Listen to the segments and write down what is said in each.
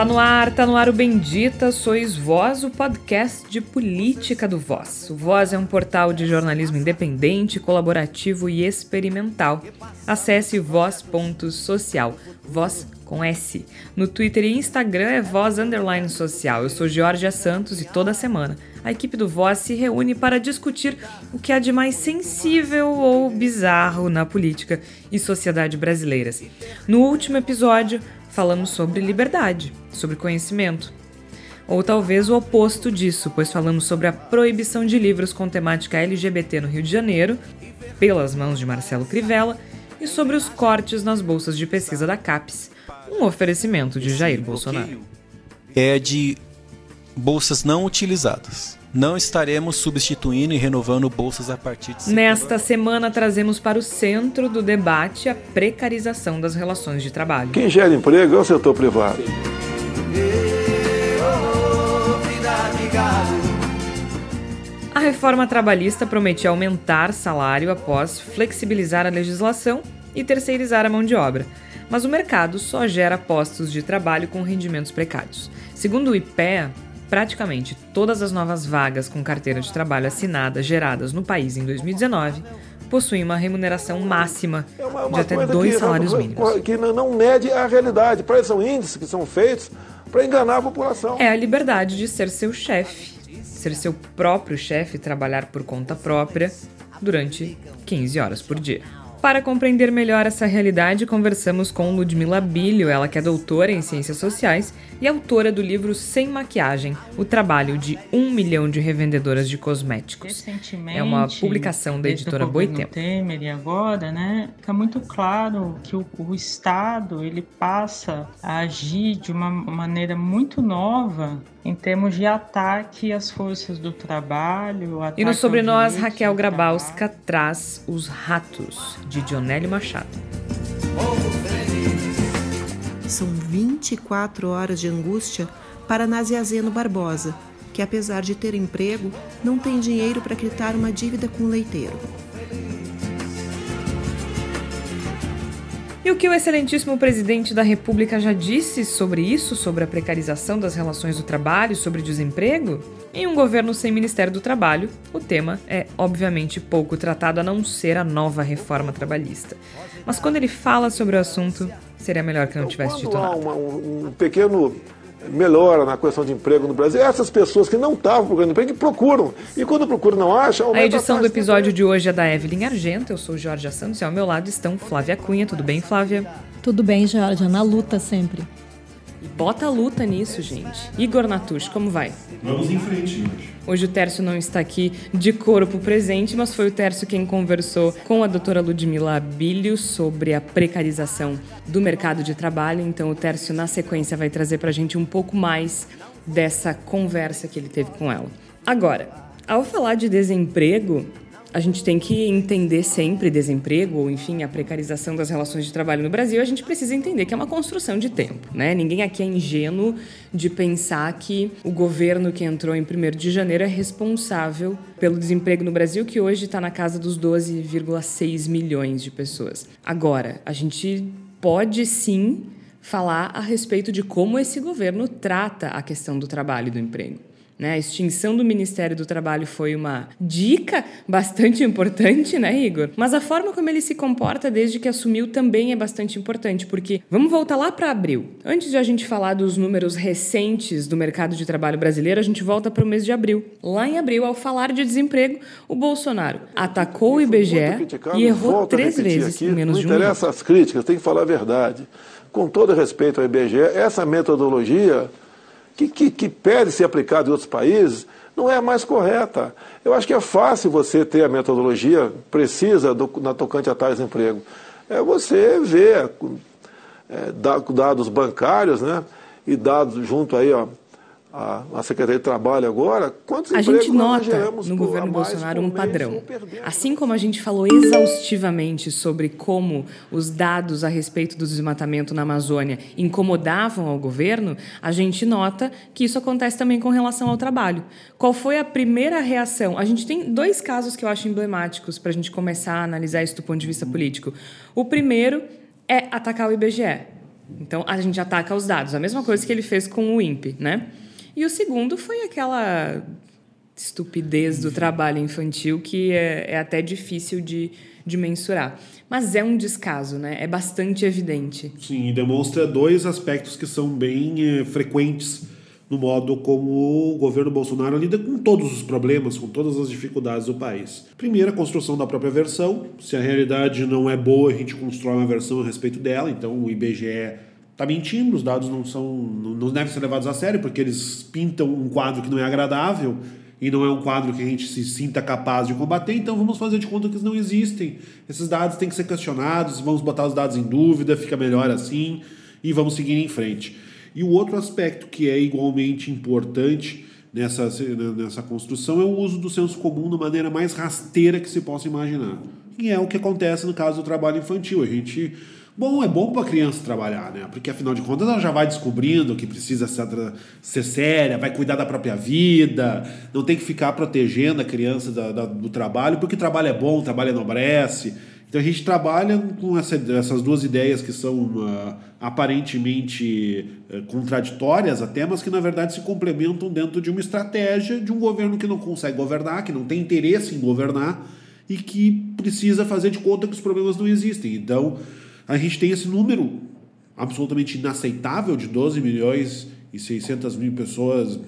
Tá no ar, tá no ar o Bendita Sois Voz, o podcast de política do Voz. O Voz é um portal de jornalismo independente, colaborativo e experimental. Acesse voz.social, voz com S. No Twitter e Instagram é Voz Underline Social. Eu sou Georgia Santos e toda semana a equipe do Voz se reúne para discutir o que há de mais sensível ou bizarro na política e sociedade brasileiras. No último episódio, falamos sobre liberdade, sobre conhecimento. Ou talvez o oposto disso, pois falamos sobre a proibição de livros com temática LGBT no Rio de Janeiro, pelas mãos de Marcelo Crivella, e sobre os cortes nas bolsas de pesquisa da CAPES, um oferecimento de Jair Bolsonaro. É de bolsas não utilizadas. Não estaremos substituindo e renovando bolsas a partir de setembro. Nesta semana trazemos para o centro do debate a precarização das relações de trabalho. Quem gera emprego é o setor privado. A reforma trabalhista prometia aumentar salário após flexibilizar a legislação e terceirizar a mão de obra. Mas o mercado só gera postos de trabalho com rendimentos precários. Segundo o IPEA, Praticamente todas as novas vagas com carteira de trabalho assinada geradas no país em 2019 possuem uma remuneração máxima é uma, uma de até dois que, salários mínimos. Que não mede a realidade. Para são índices que são feitos para enganar a população. É a liberdade de ser seu chefe, ser seu próprio chefe, trabalhar por conta própria durante 15 horas por dia. Para compreender melhor essa realidade, conversamos com Ludmila Bilho, ela que é doutora em Ciências Sociais e autora do livro Sem Maquiagem, o trabalho de um milhão de revendedoras de cosméticos. É uma publicação da editora Boitempo. Temer e agora, né, fica muito claro que o, o Estado ele passa a agir de uma maneira muito nova em termos de ataque às forças do trabalho. E no Sobre Nós, Raquel Grabowska traz Os Ratos, de Dionélio Machado. São 24 horas de angústia para Naziazeno Barbosa, que apesar de ter emprego, não tem dinheiro para quitar uma dívida com o leiteiro. E o que o excelentíssimo presidente da República já disse sobre isso, sobre a precarização das relações do trabalho, sobre desemprego? Em um governo sem Ministério do Trabalho, o tema é obviamente pouco tratado a não ser a nova reforma trabalhista. Mas quando ele fala sobre o assunto, seria melhor que não tivesse dito nada. Uma, um pequeno melhora na questão de emprego no Brasil. Essas pessoas que não estavam procurando emprego, que procuram. E quando procuram não acham, A edição a do episódio de hoje é da Evelyn Argento. Eu sou Jorge Santos e ao meu lado estão Flávia Cunha. Tudo bem, Flávia? Tudo bem, Jorge. Na luta sempre. Bota a luta nisso, gente. Igor Natush, como vai? Vamos em frente hoje. Hoje o Tércio não está aqui de corpo presente, mas foi o Tércio quem conversou com a doutora Ludmila Abílio sobre a precarização do mercado de trabalho. Então o Tércio, na sequência, vai trazer para a gente um pouco mais dessa conversa que ele teve com ela. Agora, ao falar de desemprego, a gente tem que entender sempre desemprego, ou enfim, a precarização das relações de trabalho no Brasil, a gente precisa entender que é uma construção de tempo, né? Ninguém aqui é ingênuo de pensar que o governo que entrou em 1 de janeiro é responsável pelo desemprego no Brasil, que hoje está na casa dos 12,6 milhões de pessoas. Agora, a gente pode sim falar a respeito de como esse governo trata a questão do trabalho e do emprego. Né? A extinção do Ministério do Trabalho foi uma dica bastante importante, né, Igor? Mas a forma como ele se comporta desde que assumiu também é bastante importante, porque vamos voltar lá para abril. Antes de a gente falar dos números recentes do mercado de trabalho brasileiro, a gente volta para o mês de abril. Lá em abril, ao falar de desemprego, o Bolsonaro atacou o IBGE e errou três vezes aqui, em menos de um Não interessa as críticas, tem que falar a verdade. Com todo respeito ao IBGE, essa metodologia que, que, que pede ser aplicada em outros países, não é a mais correta. Eu acho que é fácil você ter a metodologia precisa do, na tocante a tais emprego. É você ver é, dados bancários, né? E dados junto aí, ó, a, a Secretaria de Trabalho agora, quantos A gente nota no governo Bolsonaro um padrão. Assim como a gente falou exaustivamente sobre como os dados a respeito do desmatamento na Amazônia incomodavam ao governo, a gente nota que isso acontece também com relação ao trabalho. Qual foi a primeira reação? A gente tem dois casos que eu acho emblemáticos para a gente começar a analisar isso do ponto de vista político. O primeiro é atacar o IBGE Então a gente ataca os dados, a mesma coisa que ele fez com o INPE, né? E o segundo foi aquela estupidez do trabalho infantil que é, é até difícil de, de mensurar. Mas é um descaso, né? É bastante evidente. Sim, e demonstra dois aspectos que são bem eh, frequentes no modo como o governo Bolsonaro lida com todos os problemas, com todas as dificuldades do país. Primeiro, a construção da própria versão. Se a realidade não é boa, a gente constrói uma versão a respeito dela. Então, o IBGE está mentindo, os dados não são, não devem ser levados a sério, porque eles pintam um quadro que não é agradável e não é um quadro que a gente se sinta capaz de combater, então vamos fazer de conta que eles não existem. Esses dados têm que ser questionados, vamos botar os dados em dúvida, fica melhor assim e vamos seguir em frente. E o outro aspecto que é igualmente importante nessa, nessa construção é o uso do senso comum da maneira mais rasteira que se possa imaginar. E é o que acontece no caso do trabalho infantil. A gente Bom, é bom para a criança trabalhar, né? Porque afinal de contas ela já vai descobrindo que precisa ser, ser séria, vai cuidar da própria vida, não tem que ficar protegendo a criança da, da, do trabalho, porque trabalho é bom, trabalho enobrece. Então a gente trabalha com essa, essas duas ideias que são uh, aparentemente uh, contraditórias até, mas que na verdade se complementam dentro de uma estratégia de um governo que não consegue governar, que não tem interesse em governar e que precisa fazer de conta que os problemas não existem. Então a gente tem esse número absolutamente inaceitável de 12 milhões e 600 mil pessoas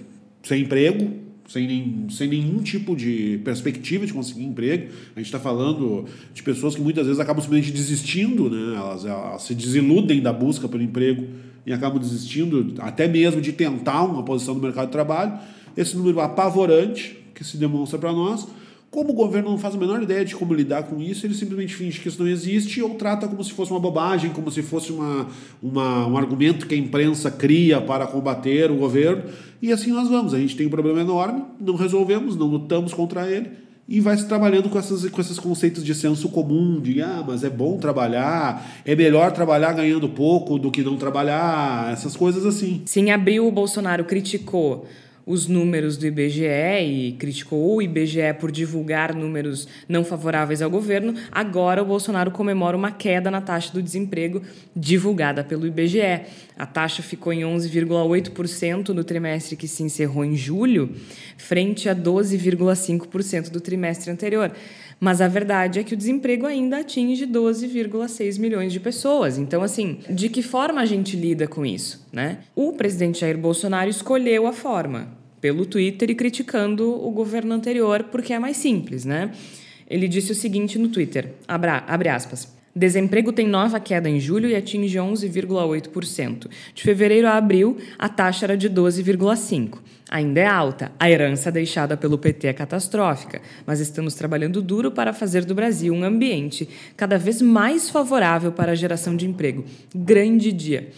sem emprego, sem, nem, sem nenhum tipo de perspectiva de conseguir emprego. A gente está falando de pessoas que muitas vezes acabam simplesmente desistindo, né? elas, elas se desiludem da busca pelo emprego e acabam desistindo até mesmo de tentar uma posição no mercado de trabalho. Esse número apavorante que se demonstra para nós como o governo não faz a menor ideia de como lidar com isso, ele simplesmente finge que isso não existe ou trata como se fosse uma bobagem, como se fosse uma, uma, um argumento que a imprensa cria para combater o governo. E assim nós vamos. A gente tem um problema enorme, não resolvemos, não lutamos contra ele e vai se trabalhando com, essas, com esses conceitos de senso comum, de ah, mas é bom trabalhar, é melhor trabalhar ganhando pouco do que não trabalhar, essas coisas assim. Sim, abril o Bolsonaro criticou os números do IBGE e criticou o IBGE por divulgar números não favoráveis ao governo, agora o Bolsonaro comemora uma queda na taxa do desemprego divulgada pelo IBGE. A taxa ficou em 11,8% no trimestre que se encerrou em julho, frente a 12,5% do trimestre anterior. Mas a verdade é que o desemprego ainda atinge 12,6 milhões de pessoas. Então, assim, de que forma a gente lida com isso, né? O presidente Jair Bolsonaro escolheu a forma pelo Twitter e criticando o governo anterior porque é mais simples, né? Ele disse o seguinte no Twitter, abra, abre aspas, Desemprego tem nova queda em julho e atinge 11,8%. De fevereiro a abril, a taxa era de 12,5%. Ainda é alta, a herança deixada pelo PT é catastrófica, mas estamos trabalhando duro para fazer do Brasil um ambiente cada vez mais favorável para a geração de emprego. Grande dia.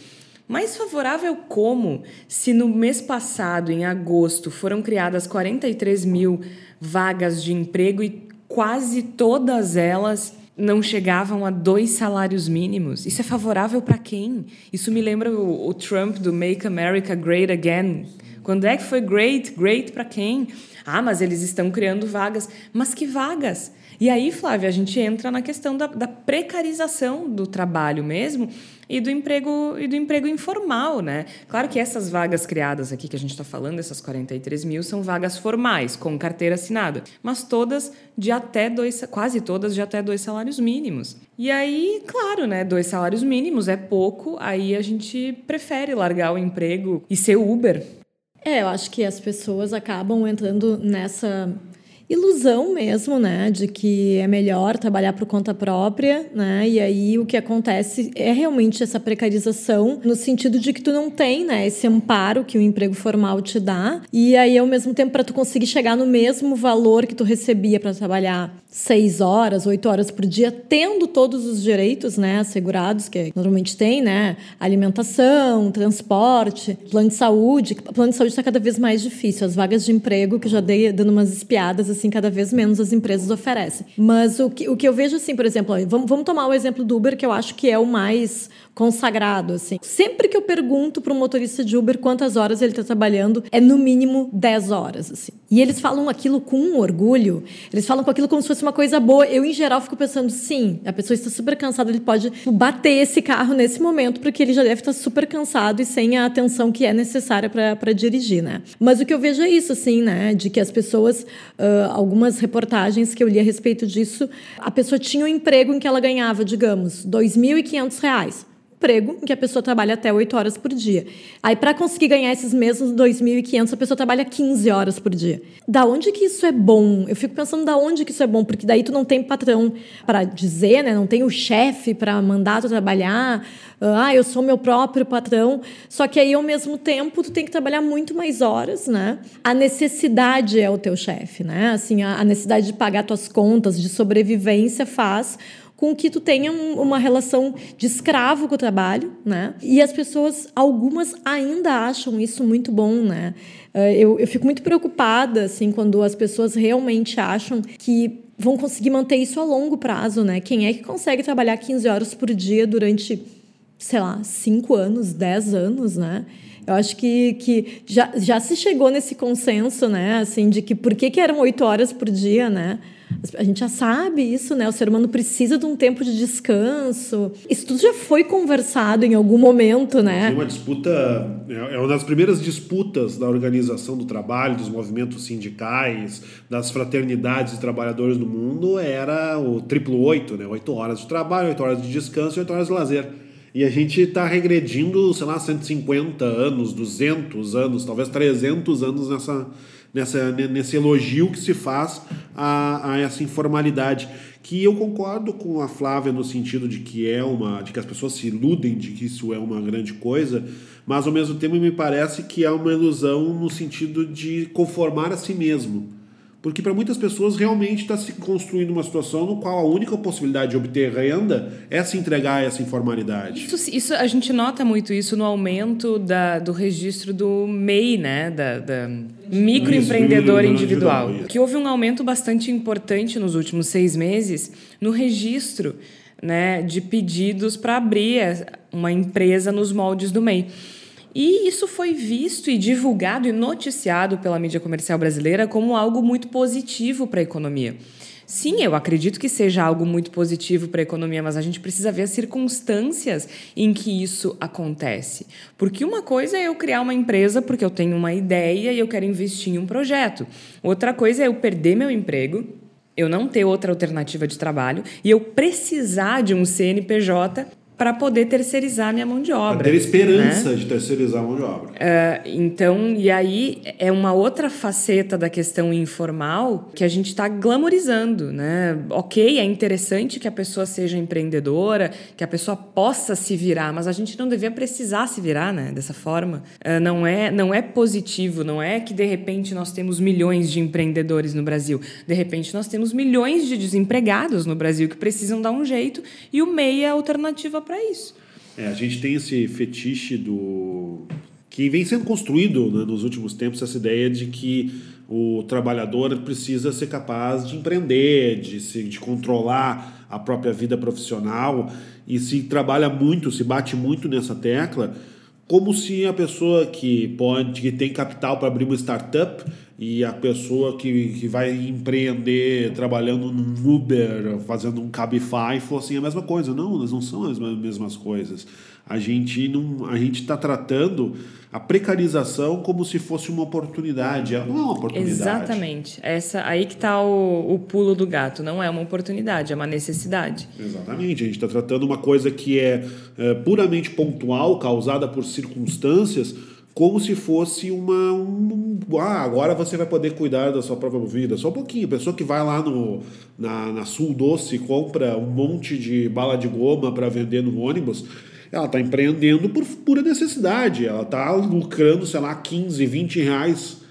Mais favorável como? Se no mês passado, em agosto, foram criadas 43 mil vagas de emprego e quase todas elas não chegavam a dois salários mínimos. Isso é favorável para quem? Isso me lembra o, o, Trump do Make America Great Again. Quando é que foi great? Great para quem? Ah, mas eles estão criando vagas. Mas que vagas? E aí, Flávia, a gente entra na questão da, da precarização do trabalho mesmo e do emprego e do emprego informal, né? Claro que essas vagas criadas aqui que a gente está falando, essas 43 mil, são vagas formais, com carteira assinada, mas todas de até dois, quase todas de até dois salários mínimos. E aí, claro, né? Dois salários mínimos é pouco, aí a gente prefere largar o emprego e ser Uber. É, eu acho que as pessoas acabam entrando nessa ilusão mesmo, né, de que é melhor trabalhar por conta própria, né? E aí o que acontece é realmente essa precarização no sentido de que tu não tem, né, esse amparo que o emprego formal te dá. E aí ao mesmo tempo para tu conseguir chegar no mesmo valor que tu recebia para trabalhar seis horas, oito horas por dia, tendo todos os direitos, né, assegurados que normalmente tem, né, alimentação, transporte, plano de saúde. O plano de saúde está cada vez mais difícil. As vagas de emprego que já dei dando umas espiadas assim, cada vez menos as empresas oferecem. Mas o que, o que eu vejo, assim, por exemplo, vamos, vamos tomar o exemplo do Uber, que eu acho que é o mais consagrado, assim. Sempre que eu pergunto para um motorista de Uber quantas horas ele está trabalhando, é no mínimo 10 horas, assim. E eles falam aquilo com orgulho, eles falam com aquilo como se fosse uma coisa boa. Eu, em geral, fico pensando, sim, a pessoa está super cansada, ele pode bater esse carro nesse momento, porque ele já deve estar super cansado e sem a atenção que é necessária para dirigir, né? Mas o que eu vejo é isso, assim, né? De que as pessoas, uh, algumas reportagens que eu li a respeito disso, a pessoa tinha um emprego em que ela ganhava, digamos, R$ 2.500 emprego em que a pessoa trabalha até 8 horas por dia. Aí, para conseguir ganhar esses mesmos 2.500, a pessoa trabalha 15 horas por dia. Da onde que isso é bom? Eu fico pensando da onde que isso é bom, porque daí tu não tem patrão para dizer, né? Não tem o chefe para mandar tu trabalhar. Ah, eu sou meu próprio patrão. Só que aí, ao mesmo tempo, tu tem que trabalhar muito mais horas, né? A necessidade é o teu chefe, né? Assim, a necessidade de pagar tuas contas, de sobrevivência faz com que tu tenha um, uma relação de escravo com o trabalho, né? E as pessoas, algumas ainda acham isso muito bom, né? Eh, eu, eu fico muito preocupada, assim, quando as pessoas realmente acham que vão conseguir manter isso a longo prazo, né? Quem é que consegue trabalhar 15 horas por dia durante, sei lá, 5 anos, 10 anos, né? Eu acho que, que já, já se chegou nesse consenso, né? Assim, de que por que, que eram oito horas por dia, né? A gente já sabe isso, né? O ser humano precisa de um tempo de descanso. Isso tudo já foi conversado em algum momento, né? Tem uma disputa, é, é uma das primeiras disputas da organização do trabalho, dos movimentos sindicais, das fraternidades de trabalhadores no mundo, era o triplo oito, né? Oito horas de trabalho, oito horas de descanso e oito horas de lazer. E a gente está regredindo, sei lá, 150 anos, 200 anos, talvez 300 anos nessa nessa, nesse elogio que se faz a, a essa informalidade. Que eu concordo com a Flávia no sentido de que é uma de que as pessoas se iludem de que isso é uma grande coisa mas ao mesmo tempo me parece que é uma ilusão no sentido de conformar a si mesmo porque para muitas pessoas realmente está se construindo uma situação no qual a única possibilidade de obter renda é se entregar a essa informalidade. Isso, isso a gente nota muito isso no aumento da, do registro do MEI, né? Da, da microempreendedor individual. individual que houve um aumento bastante importante nos últimos seis meses no registro né, de pedidos para abrir uma empresa nos moldes do MEI. E isso foi visto e divulgado e noticiado pela mídia comercial brasileira como algo muito positivo para a economia. Sim, eu acredito que seja algo muito positivo para a economia, mas a gente precisa ver as circunstâncias em que isso acontece. Porque uma coisa é eu criar uma empresa porque eu tenho uma ideia e eu quero investir em um projeto. Outra coisa é eu perder meu emprego, eu não ter outra alternativa de trabalho e eu precisar de um CNPJ para poder terceirizar minha mão de obra. Pra ter esperança né? de terceirizar a mão de obra. Uh, então, e aí é uma outra faceta da questão informal que a gente está glamorizando, né? Ok, é interessante que a pessoa seja empreendedora, que a pessoa possa se virar, mas a gente não devia precisar se virar, né? Dessa forma. Uh, não, é, não é positivo, não é que de repente nós temos milhões de empreendedores no Brasil. De repente nós temos milhões de desempregados no Brasil que precisam dar um jeito e o MEI é a alternativa para isso. É, a gente tem esse fetiche do que vem sendo construído né, nos últimos tempos essa ideia de que o trabalhador precisa ser capaz de empreender, de, se, de controlar a própria vida profissional e se trabalha muito, se bate muito nessa tecla, como se a pessoa que pode, que tem capital para abrir uma startup e a pessoa que, que vai empreender trabalhando num Uber, fazendo um Cabify, fossem a mesma coisa. Não, elas não são as mesmas coisas. A gente não, a gente está tratando a precarização como se fosse uma oportunidade. Não é uma oportunidade. Exatamente. Essa aí que está o, o pulo do gato. Não é uma oportunidade, é uma necessidade. Exatamente. A gente está tratando uma coisa que é, é puramente pontual, causada por circunstâncias como se fosse uma. Um, ah, agora você vai poder cuidar da sua própria vida. Só um pouquinho. A pessoa que vai lá no, na, na Sul Doce compra um monte de bala de goma para vender no ônibus, ela está empreendendo por pura necessidade. Ela está lucrando, sei lá, 15, 20 reais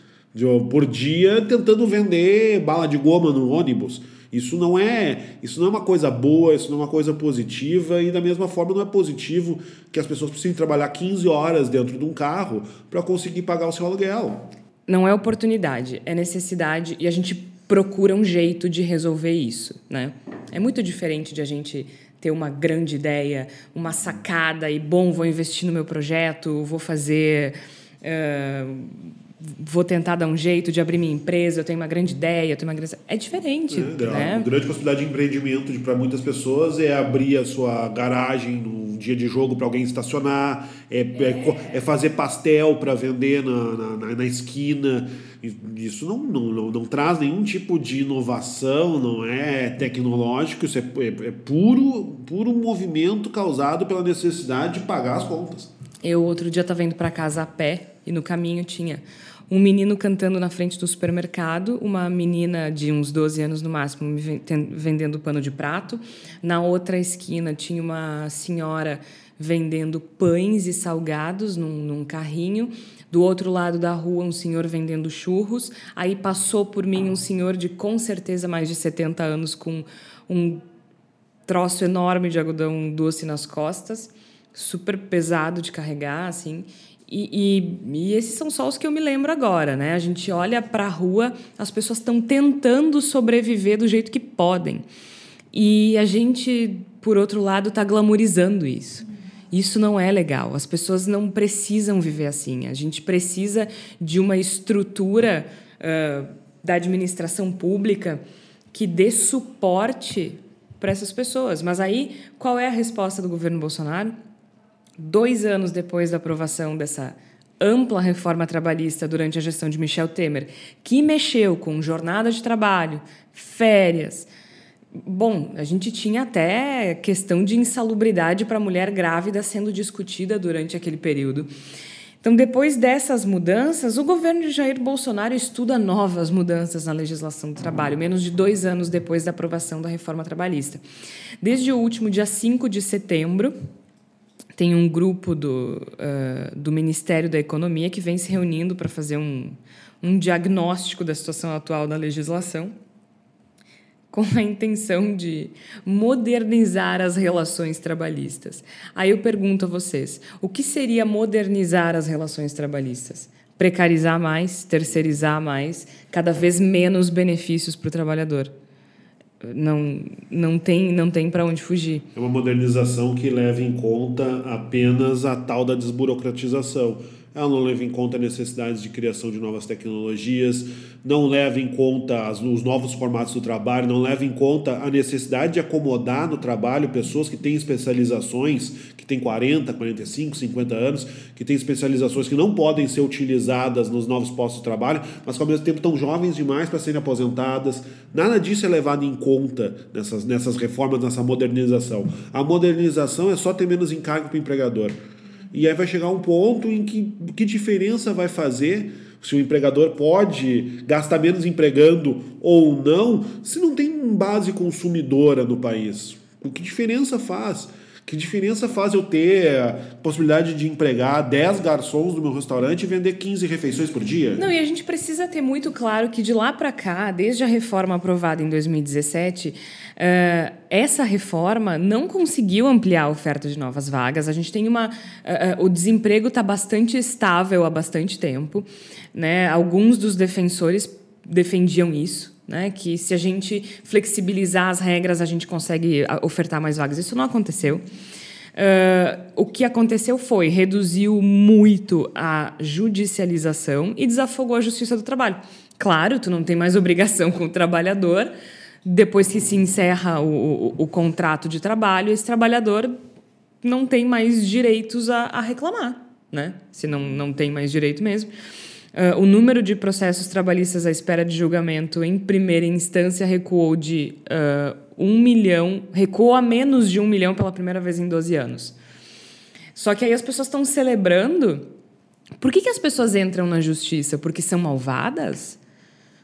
por dia tentando vender bala de goma no ônibus. Isso não é, isso não é uma coisa boa, isso não é uma coisa positiva e da mesma forma não é positivo que as pessoas precisem trabalhar 15 horas dentro de um carro para conseguir pagar o seu aluguel. Não é oportunidade, é necessidade e a gente procura um jeito de resolver isso, né? É muito diferente de a gente ter uma grande ideia, uma sacada e bom, vou investir no meu projeto, vou fazer uh, vou tentar dar um jeito de abrir minha empresa, eu tenho uma grande ideia, eu tenho uma grande... É diferente, É, né? A grande possibilidade de empreendimento para muitas pessoas é abrir a sua garagem no dia de jogo para alguém estacionar, é, é co- é fazer pastel para vender na, na, na- na esquina. Isso não, não, não, não traz nenhum tipo de inovação, não é tecnológico, isso é, é, é puro, puro movimento causado pela necessidade de pagar as contas. Eu outro dia estava indo para casa a pé e no caminho tinha um menino cantando na frente do supermercado, uma menina de uns 12 anos no máximo me vendendo pano de prato. Na outra esquina tinha uma senhora vendendo pães e salgados num, num carrinho. Do outro lado da rua, um senhor vendendo churros. Aí passou por mim um senhor de com certeza mais de 70 anos com um troço enorme de algodão doce nas costas, super pesado de carregar, assim. E, e, e esses são só os que eu me lembro agora, né? A gente olha para a rua, as pessoas estão tentando sobreviver do jeito que podem. E a gente, por outro lado, está glamorizando isso. Isso não é legal. As pessoas não precisam viver assim. A gente precisa de uma estrutura ah, da administração pública que dê suporte para essas pessoas. Mas aí, qual é a resposta do governo Bolsonaro? Dois anos depois da aprovação dessa ampla reforma trabalhista durante a gestão de Michel Temer, que mexeu com jornada de trabalho, férias. Bom, a gente tinha até questão de insalubridade para mulher grávida sendo discutida durante aquele período. Então, depois dessas mudanças, o governo de Jair Bolsonaro estuda novas mudanças na legislação do trabalho, menos de dois anos depois da aprovação da reforma trabalhista. Desde o último dia 5 de setembro, tem um grupo do, uh, do Ministério da Economia que vem se reunindo para fazer um, um diagnóstico da situação atual da legislação, com a intenção de modernizar as relações trabalhistas. Aí eu pergunto a vocês: o que seria modernizar as relações trabalhistas? Precarizar mais, terceirizar mais, cada vez menos benefícios para o trabalhador. Não, não tem, não tem para onde fugir. É uma modernização que leva em conta apenas a tal da desburocratização. Ela não leva em conta a necessidade de criação de novas tecnologias, não leva em conta as, os novos formatos do trabalho, não leva em conta a necessidade de acomodar no trabalho pessoas que têm especializações, que têm 40, 45, 50 anos, que têm especializações que não podem ser utilizadas nos novos postos de trabalho, mas que ao mesmo tempo estão jovens demais para serem aposentadas. Nada disso é levado em conta nessas, nessas reformas, nessa modernização. A modernização é só ter menos encargo para o empregador. E aí vai chegar um ponto em que que diferença vai fazer se o empregador pode gastar menos empregando ou não, se não tem base consumidora no país. O que diferença faz? Que diferença faz eu ter a possibilidade de empregar 10 garçons no meu restaurante e vender 15 refeições por dia? Não, e a gente precisa ter muito claro que de lá para cá, desde a reforma aprovada em 2017, uh, essa reforma não conseguiu ampliar a oferta de novas vagas. A gente tem uma. Uh, o desemprego está bastante estável há bastante tempo. Né? Alguns dos defensores defendiam isso. Né, que se a gente flexibilizar as regras, a gente consegue ofertar mais vagas. Isso não aconteceu. Uh, o que aconteceu foi reduziu muito a judicialização e desafogou a justiça do trabalho. Claro, tu não tem mais obrigação com o trabalhador. Depois que se encerra o, o, o contrato de trabalho, esse trabalhador não tem mais direitos a, a reclamar, né? Se não, não tem mais direito mesmo. Uh, o número de processos trabalhistas à espera de julgamento em primeira instância recuou de uh, um milhão, recuou a menos de um milhão pela primeira vez em 12 anos. Só que aí as pessoas estão celebrando. Por que, que as pessoas entram na justiça? Porque são malvadas?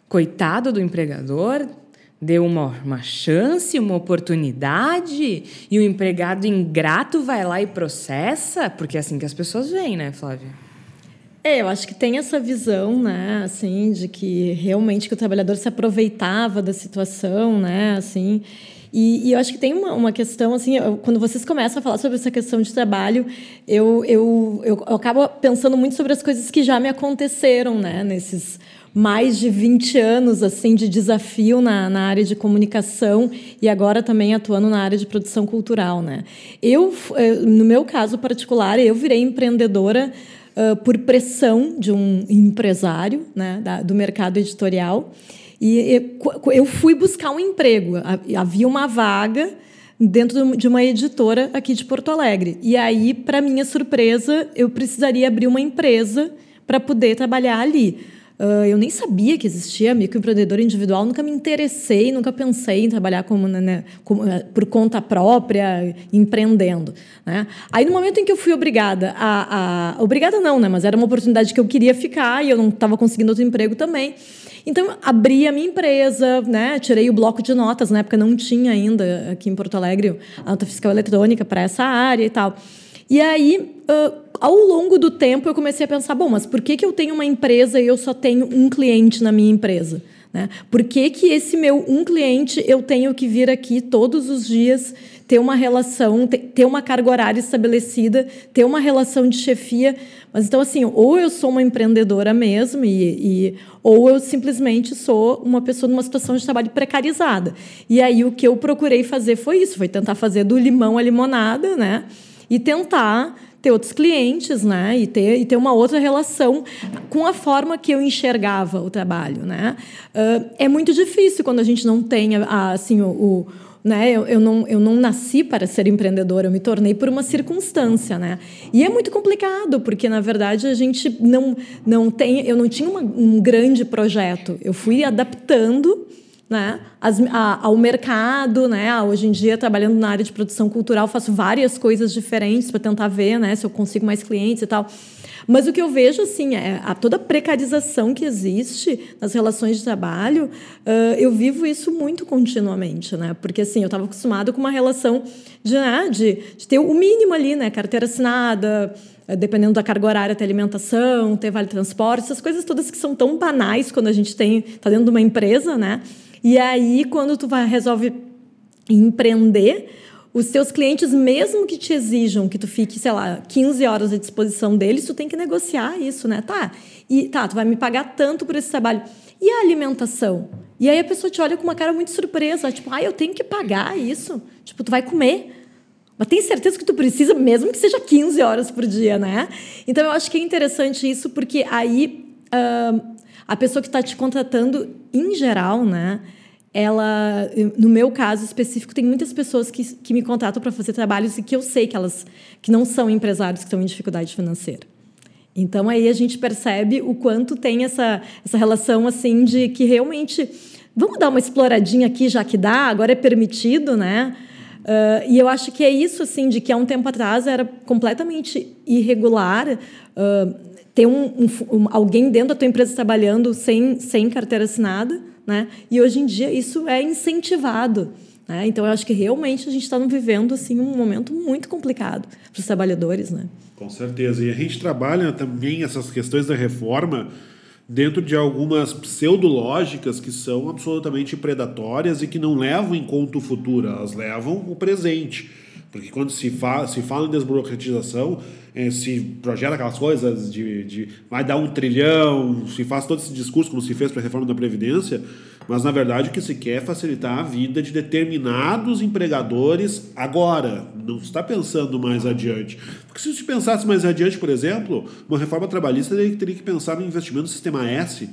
Coitado do empregador? Deu uma, uma chance, uma oportunidade, e o empregado ingrato vai lá e processa? Porque é assim que as pessoas veem, né, Flávia? É, eu acho que tem essa visão, né, assim, de que realmente que o trabalhador se aproveitava da situação, né, assim. E, e eu acho que tem uma, uma questão, assim, eu, quando vocês começam a falar sobre essa questão de trabalho, eu, eu, eu, eu acabo pensando muito sobre as coisas que já me aconteceram, né, nesses mais de 20 anos assim de desafio na, na área de comunicação e agora também atuando na área de produção cultural, né? Eu, no meu caso particular, eu virei empreendedora por pressão de um empresário né, da, do mercado editorial. E eu fui buscar um emprego. Havia uma vaga dentro de uma editora aqui de Porto Alegre. E aí, para minha surpresa, eu precisaria abrir uma empresa para poder trabalhar ali. Uh, eu nem sabia que existia microempreendedor individual, nunca me interessei, nunca pensei em trabalhar como, né, né como, uh, por conta própria, empreendendo. Né? Aí, no momento em que eu fui obrigada a, a. Obrigada não, né? mas era uma oportunidade que eu queria ficar e eu não estava conseguindo outro emprego também. Então, abri a minha empresa, né? tirei o bloco de notas, na época não tinha ainda aqui em Porto Alegre a nota fiscal eletrônica para essa área e tal. E aí, uh, ao longo do tempo, eu comecei a pensar: bom, mas por que, que eu tenho uma empresa e eu só tenho um cliente na minha empresa? Né? Por que, que esse meu um cliente eu tenho que vir aqui todos os dias, ter uma relação, ter uma carga horária estabelecida, ter uma relação de chefia? Mas então, assim, ou eu sou uma empreendedora mesmo, e, e, ou eu simplesmente sou uma pessoa numa situação de trabalho precarizada. E aí o que eu procurei fazer foi isso: foi tentar fazer do limão a limonada, né? e tentar ter outros clientes, né? E ter, e ter uma outra relação com a forma que eu enxergava o trabalho, né? Uh, é muito difícil quando a gente não tem, assim, o, o né? Eu, eu, não, eu não nasci para ser empreendedora, eu me tornei por uma circunstância, né? E é muito complicado, porque na verdade a gente não, não tem, eu não tinha uma, um grande projeto, eu fui adaptando né, as, a, ao mercado, né? Hoje em dia, trabalhando na área de produção cultural, faço várias coisas diferentes para tentar ver né, se eu consigo mais clientes e tal. Mas o que eu vejo, assim, é a toda a precarização que existe nas relações de trabalho, uh, eu vivo isso muito continuamente, né? Porque, assim, eu estava acostumado com uma relação de, né, de, de, ter o mínimo ali, né? Carteira assinada, dependendo da carga horária, ter alimentação, ter vale transporte, essas coisas todas que são tão banais quando a gente tem está dentro de uma empresa, né? E aí, quando tu vai, resolve empreender, os teus clientes, mesmo que te exijam que tu fique, sei lá, 15 horas à disposição deles, tu tem que negociar isso, né? Tá, e tá, tu vai me pagar tanto por esse trabalho. E a alimentação? E aí a pessoa te olha com uma cara muito surpresa, tipo, ah, eu tenho que pagar isso. Tipo, tu vai comer. Mas tem certeza que tu precisa, mesmo que seja 15 horas por dia, né? Então eu acho que é interessante isso, porque aí uh, a pessoa que está te contratando, em geral, né? Ela, no meu caso específico, tem muitas pessoas que, que me contratam para fazer trabalhos e que eu sei que elas que não são empresários que estão em dificuldade financeira. Então aí a gente percebe o quanto tem essa, essa relação assim de que realmente vamos dar uma exploradinha aqui já que dá, agora é permitido, né? Uh, e eu acho que é isso assim de que há um tempo atrás era completamente irregular. Uh, ter um, um, alguém dentro da tua empresa trabalhando sem, sem carteira assinada, né? E hoje em dia isso é incentivado. Né? Então eu acho que realmente a gente está vivendo assim um momento muito complicado para os trabalhadores, né? Com certeza. E a gente trabalha também essas questões da reforma dentro de algumas pseudológicas que são absolutamente predatórias e que não levam em conta o futuro, elas levam o presente. Porque quando se fala, se fala em desburocratização, se projeta aquelas coisas de, de vai dar um trilhão, se faz todo esse discurso como se fez para a reforma da Previdência, mas na verdade o que se quer é facilitar a vida de determinados empregadores agora, não está pensando mais adiante. Porque se se pensasse mais adiante, por exemplo, uma reforma trabalhista teria, que pensar no investimento no sistema S,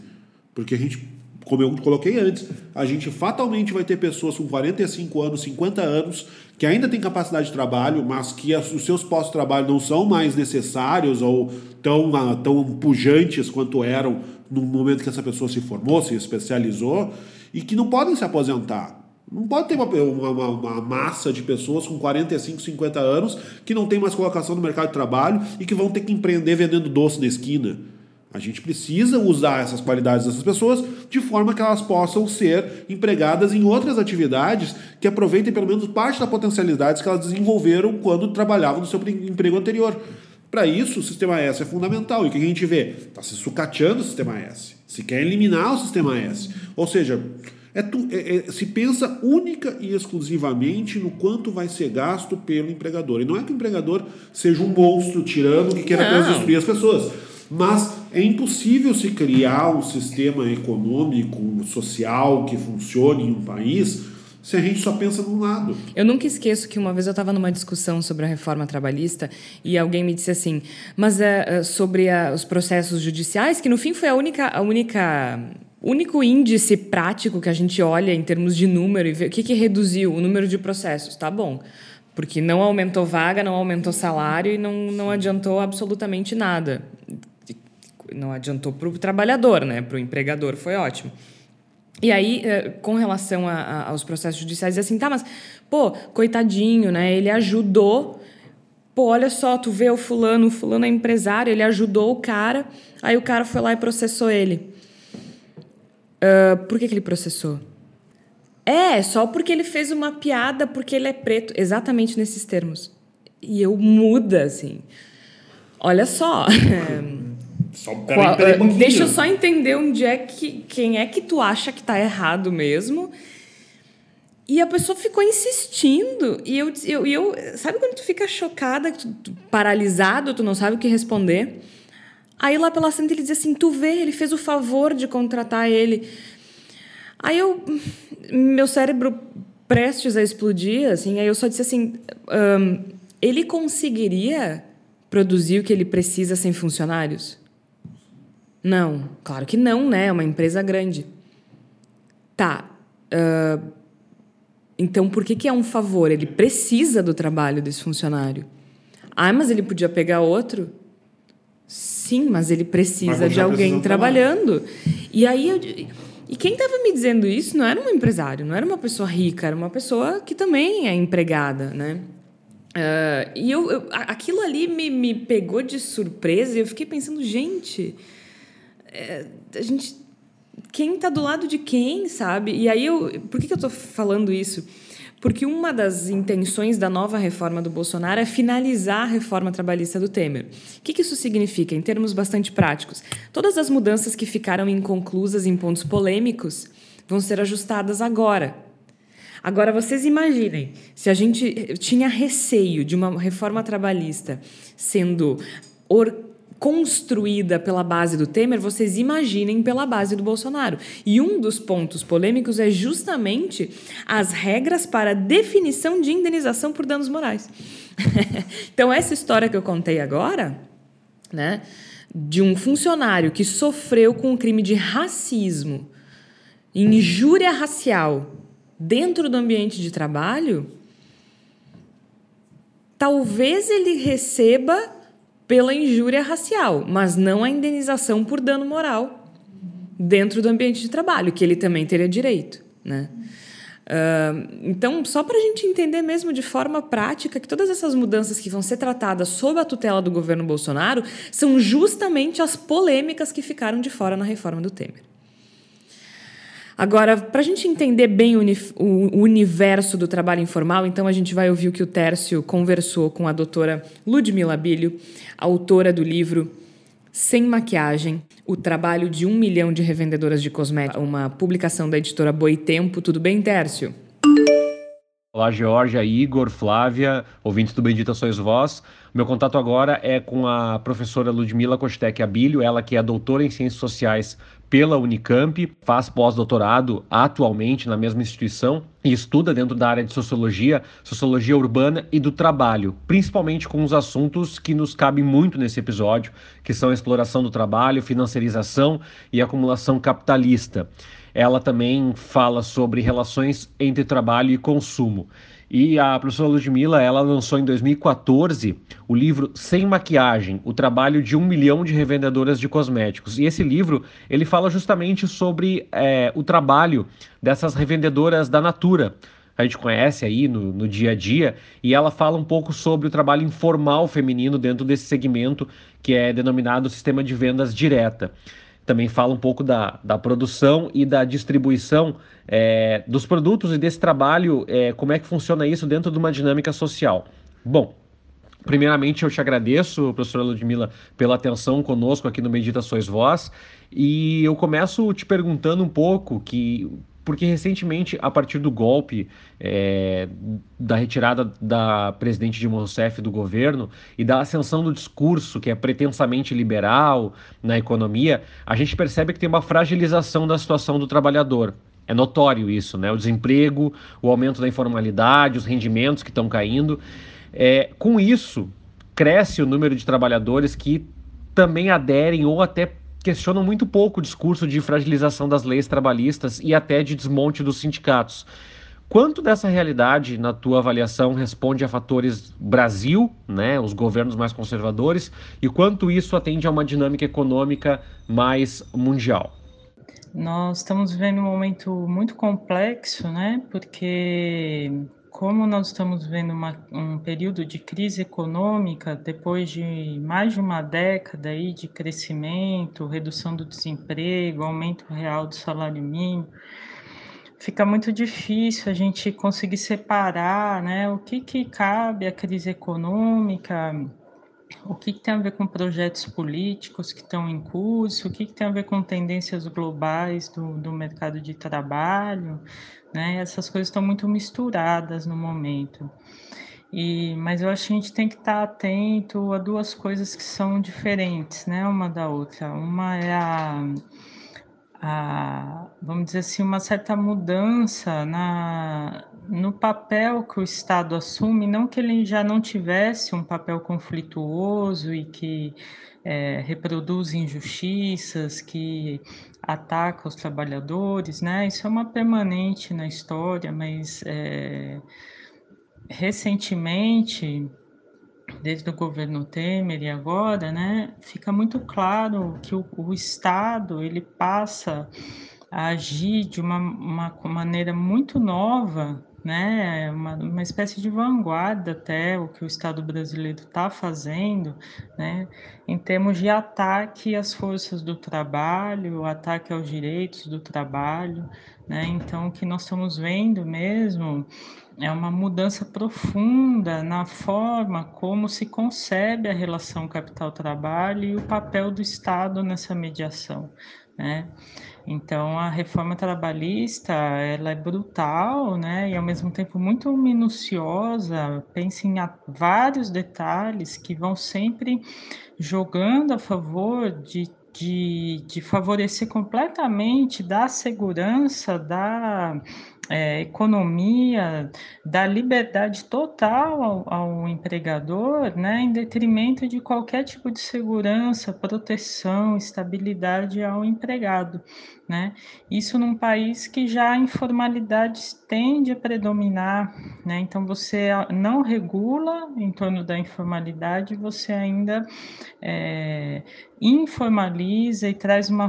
porque a gente como eu coloquei antes, a gente fatalmente vai ter pessoas com 45 anos, 50 anos, que ainda têm capacidade de trabalho, mas que os seus postos de trabalho não são mais necessários ou tão, ah, tão pujantes quanto eram no momento que essa pessoa se formou, se especializou, e que não podem se aposentar. Não pode ter uma, uma, uma, massa de pessoas com 45, 50 anos que não tem mais colocação no mercado de trabalho e que vão ter que empreender vendendo doce na esquina. A gente precisa usar essas qualidades dessas pessoas de forma que elas possam ser empregadas em outras atividades que aproveitem pelo menos parte das potencialidades que elas desenvolveram quando trabalhavam no seu emprego anterior. Para isso, o sistema S é fundamental. E o que a gente vê? Está se sucateando o sistema S. Se quer eliminar o sistema S. Ou seja, é tu, é, é, se pensa única e exclusivamente no quanto vai ser gasto pelo empregador. E não é que o empregador seja um monstro tirano que queira apenas destruir as pessoas. Mas é impossível se criar um sistema econômico, social que funcione em um país se a gente só pensa num lado. Eu nunca esqueço que uma vez eu estava numa discussão sobre a reforma trabalhista e alguém me disse assim, mas é, sobre a, os processos judiciais, que no fim foi a única, a única único índice prático que a gente olha em termos de número e vê o que, que reduziu o número de processos. Tá bom. Porque não aumentou vaga, não aumentou salário e não, não adiantou absolutamente nada. Não adiantou para o trabalhador, né? Para o empregador foi ótimo. E aí, eh, com relação a, a, aos processos judiciais, é assim, tá, mas, pô, coitadinho, né? Ele ajudou. Pô, olha só, tu vê o fulano, o fulano é empresário, ele ajudou o cara, aí o cara foi lá e processou ele. Uh, por que, que ele processou? É, só porque ele fez uma piada porque ele é preto. Exatamente nesses termos. E eu muda, assim. Olha só. Só, peraí, peraí um Deixa eu só entender onde é que. Quem é que tu acha que tá errado mesmo. E a pessoa ficou insistindo. E eu, eu, eu sabe quando tu fica chocada, tu, tu, paralisado, tu não sabe o que responder? Aí lá pela frente ele diz assim: Tu vê, ele fez o favor de contratar ele. Aí eu. Meu cérebro prestes a explodir, assim, aí eu só disse assim: um, Ele conseguiria produzir o que ele precisa sem funcionários? Não, claro que não, né? É uma empresa grande. Tá. Uh, então, por que, que é um favor? Ele precisa do trabalho desse funcionário. Ah, mas ele podia pegar outro? Sim, mas ele precisa mas de alguém trabalhando. E aí eu, e quem estava me dizendo isso não era um empresário, não era uma pessoa rica, era uma pessoa que também é empregada, né? Uh, e eu, eu, aquilo ali me, me pegou de surpresa e eu fiquei pensando, gente, é, a gente quem está do lado de quem, sabe? E aí eu, por que, que eu estou falando isso? Porque uma das intenções da nova reforma do Bolsonaro é finalizar a reforma trabalhista do Temer. O que, isso significa, em termos bastante práticos? Todas as mudanças que ficaram inconclusas em pontos polêmicos vão ser ajustadas agora. Agora, vocês imaginem, se a gente tinha receio de uma reforma trabalhista sendo or construída pela base do Temer, vocês imaginem pela base do Bolsonaro. E um dos pontos polêmicos é justamente as regras para definição de indenização por danos morais. então, essa história que eu contei agora, né, de um funcionário que sofreu com um crime de racismo, injúria racial, dentro do ambiente de trabalho, talvez ele receba pela injúria racial, mas não a indenização por dano moral dentro do ambiente de trabalho, que ele também teria direito, né? Uh, então, só para a gente entender mesmo de forma prática que todas essas mudanças que vão ser tratadas sob a tutela do governo Bolsonaro são justamente as polêmicas que ficaram de fora na reforma do Temer. Agora, para a gente entender bem o, o, universo do trabalho informal, então a gente vai ouvir o que o Tércio conversou com a doutora Ludmila Bilho, autora do livro Sem Maquiagem, o trabalho de um milhão de revendedoras de cosméticos, uma publicação da editora Boitempo. Tudo bem, Tércio? Olá, Georgia, Igor, Flávia, ouvintes do Bendita Sois Vós. Meu contato agora é com a professora Ludmila Kostek Abílio, ela que é doutora em Ciências Sociais pela Unicamp, faz pós-doutorado atualmente na mesma instituição e estuda dentro da área de sociologia, sociologia urbana e do trabalho, principalmente com os assuntos que nos cabem muito nesse episódio, que são a exploração do trabalho, financiarização e acumulação capitalista. Ela também fala sobre relações entre trabalho e consumo. E a professora Ludmilla, ela lançou em 2014 o livro Sem Maquiagem, o trabalho de um milhão de revendedoras de cosméticos. E esse livro, ele fala justamente sobre é, o trabalho dessas revendedoras da Natura, a gente conhece aí no, no, dia a dia, e ela fala um pouco sobre o trabalho informal feminino dentro desse segmento que é denominado sistema de vendas direta também fala um pouco da, da produção e da distribuição é, dos produtos e desse trabalho, é, como é que funciona isso dentro de uma dinâmica social. Bom, Primeiramente, eu te agradeço, professora Ludmila, pela atenção conosco aqui no Medita Sois Voz. E eu começo te perguntando um pouco que porque recentemente, a partir do golpe é, da retirada da presidente Dilma Rousseff do governo e da ascensão do discurso que é pretensamente liberal na economia, a gente percebe que tem uma fragilização da situação do trabalhador. É notório isso, né? O desemprego, o aumento da informalidade, os rendimentos que estão caindo. É, com isso, cresce o número de trabalhadores que também aderem ou até questionam muito pouco o discurso de fragilização das leis trabalhistas e até de desmonte dos sindicatos. Quanto dessa realidade, na tua avaliação, responde a fatores Brasil, né, os governos mais conservadores, e quanto isso atende a uma dinâmica econômica mais mundial? Nós estamos vivendo um momento muito complexo, né, porque como nós estamos vendo uma, um período de crise econômica depois de mais de uma década aí de crescimento, redução do desemprego, aumento real do salário mínimo, fica muito difícil a gente conseguir separar né, o que, que cabe à crise econômica, o que, que tem a ver com projetos políticos que estão em curso, o que, que tem a ver com tendências globais do, do mercado de trabalho, né? Essas coisas estão muito misturadas no momento. E, mas eu acho que a gente tem que estar atento a duas coisas que são diferentes, né, uma da outra. Uma é a a, vamos dizer assim, uma certa mudança na, no papel que o Estado assume, não que ele já não tivesse um papel conflituoso e que é, reproduz injustiças, que ataca os trabalhadores, né? Isso é uma permanente na história, mas é, recentemente desde o governo Temer e agora, né, fica muito claro que o, o Estado ele passa a agir de uma, uma maneira muito nova, né, uma, uma espécie de vanguarda até o que o Estado brasileiro está fazendo, né, em termos de ataque às forças do trabalho, ataque aos direitos do trabalho, né, então o que nós estamos vendo mesmo é uma mudança profunda na forma como se concebe a relação capital-trabalho e o papel do Estado nessa mediação, né? Então, a reforma trabalhista, ela é brutal, né? E ao mesmo tempo muito minuciosa, pensa em vários detalhes que vão sempre jogando a favor de de, de favorecer completamente da segurança, da é, economia, da liberdade total ao, ao, empregador, né, em detrimento de qualquer tipo de segurança, proteção, estabilidade ao empregado. Né? Isso num país que já a informalidade tende a predominar, né? então você não regula em torno da informalidade, você ainda é, informaliza e traz uma,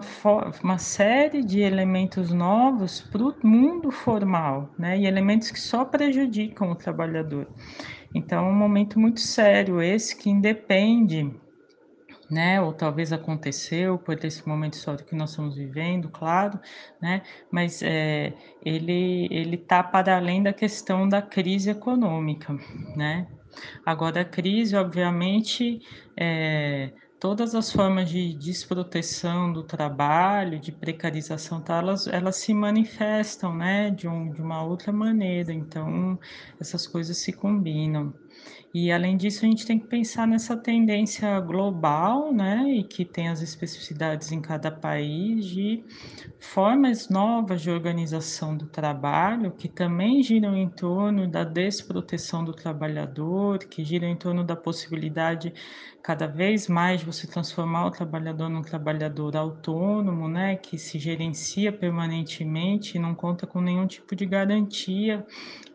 uma série de elementos novos para o mundo formal, né? e elementos que só prejudicam o trabalhador. Então, é um momento muito sério esse que independe né? Ou talvez aconteceu por esse momento histórico que nós estamos vivendo, claro, né? Mas é, ele ele está para além da questão da crise econômica, né? Agora a crise, obviamente, é, todas as formas de desproteção do trabalho, de precarização, tá, elas, elas se manifestam, né? De, um, de uma outra maneira. Então essas coisas se combinam. E além disso, a gente tem que pensar nessa tendência global, né, e que tem as especificidades em cada país de formas novas de organização do trabalho, que também giram em torno da desproteção do trabalhador, que giram em torno da possibilidade cada vez mais de você transformar o trabalhador num trabalhador autônomo, né, que se gerencia permanentemente e não conta com nenhum tipo de garantia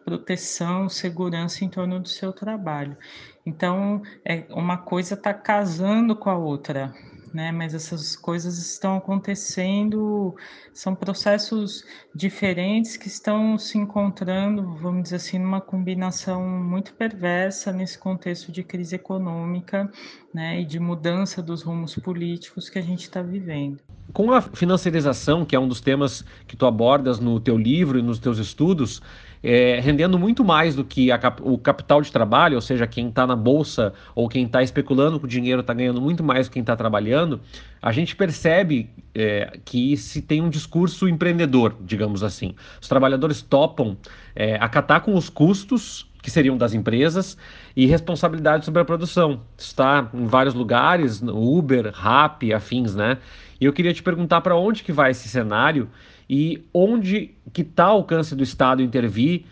proteção, segurança em torno do seu trabalho. Então, é, uma coisa está casando com a outra, né? Mas essas coisas estão acontecendo, são processos diferentes que estão se encontrando, vamos dizer assim, numa combinação muito perversa nesse contexto de crise econômica, né? E de mudança dos rumos políticos que a gente está vivendo. Com a financiarização, que é um dos temas que tu abordas no teu livro e nos teus estudos, é, rendendo muito mais do que cap o capital de trabalho, ou seja, quem está na bolsa ou quem está especulando com o dinheiro está ganhando muito mais do que quem está trabalhando, a gente percebe é, que se tem um discurso empreendedor, digamos assim. Os trabalhadores topam é, acatar com os custos que seriam das empresas e responsabilidade sobre a produção. Está em vários lugares, Uber, Rappi, afins, né? E eu queria te perguntar para onde que vai esse cenário e onde que está o alcance do Estado intervir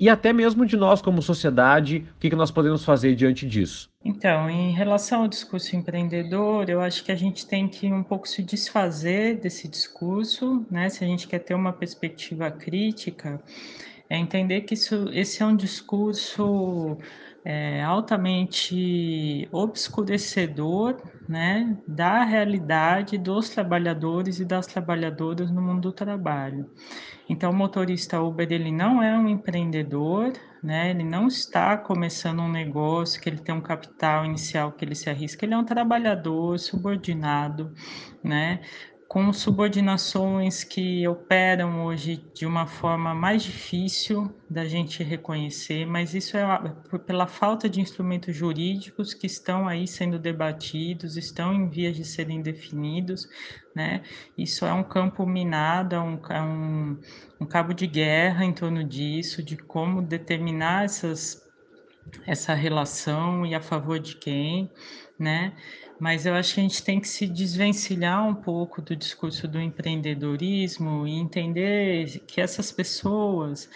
e até mesmo de nós como sociedade, o que, que nós podemos fazer diante disso? Então, em relação ao discurso empreendedor, eu acho que a gente tem que um pouco se desfazer desse discurso, né? Se a gente quer ter uma perspectiva crítica, é entender que isso, esse é um discurso é, altamente obscurecedor né, da realidade dos trabalhadores e das trabalhadoras no mundo do trabalho. Então, o motorista Uber ele não é um empreendedor, né? Ele não está começando um negócio que ele tem um capital inicial que ele se arrisca. Ele é um trabalhador subordinado, né? Com subordinações que operam hoje de uma forma mais difícil da gente reconhecer, mas isso é pela falta de instrumentos jurídicos que estão aí sendo debatidos, estão em vias de serem definidos, né? Isso é um campo minado, é um, é um, um cabo de guerra em torno disso, de como determinar essas, essa relação e a favor de quem, né? Mas eu acho que a gente tem que se desvencilhar um pouco do discurso do empreendedorismo e entender que essas pessoas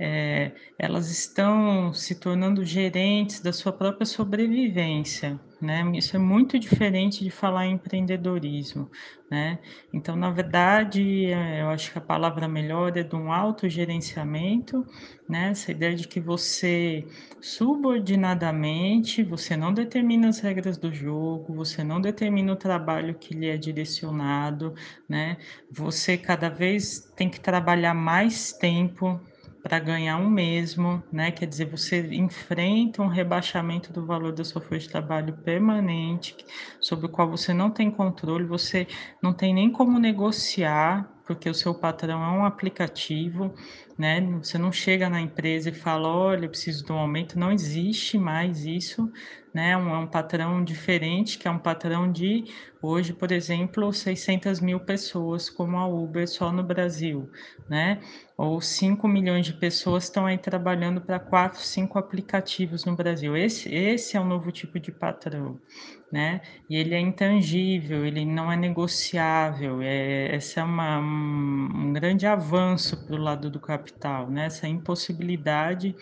é, elas estão se tornando gerentes da sua própria sobrevivência, né? Isso é muito diferente de falar em empreendedorismo, né? Então, na verdade, é, eu acho que a palavra melhor é de um autogerenciamento, né? Essa ideia de que você subordinadamente, você não determina as regras do jogo, você não determina o trabalho que lhe é direcionado, né? Você cada vez tem que trabalhar mais tempo para ganhar um mesmo, né? Quer dizer, você enfrenta um rebaixamento do valor da sua força de trabalho permanente, sobre o qual você não tem controle, você não tem nem como negociar, porque o seu patrão é um aplicativo, né? Você não chega na empresa e fala, olha, eu preciso de um aumento, não existe mais isso, né? Um, é um patrão diferente, que é um patrão de hoje, por exemplo, 600 mil pessoas, como a Uber só no Brasil, né? Ou 5 milhões de pessoas estão aí trabalhando para 4, 5 aplicativos no Brasil. Esse, esse é um novo tipo de patrão, né? E ele é intangível, ele não é negociável. É, essa é uma, um, um grande avanço para o lado do capital, né? Essa impossibilidade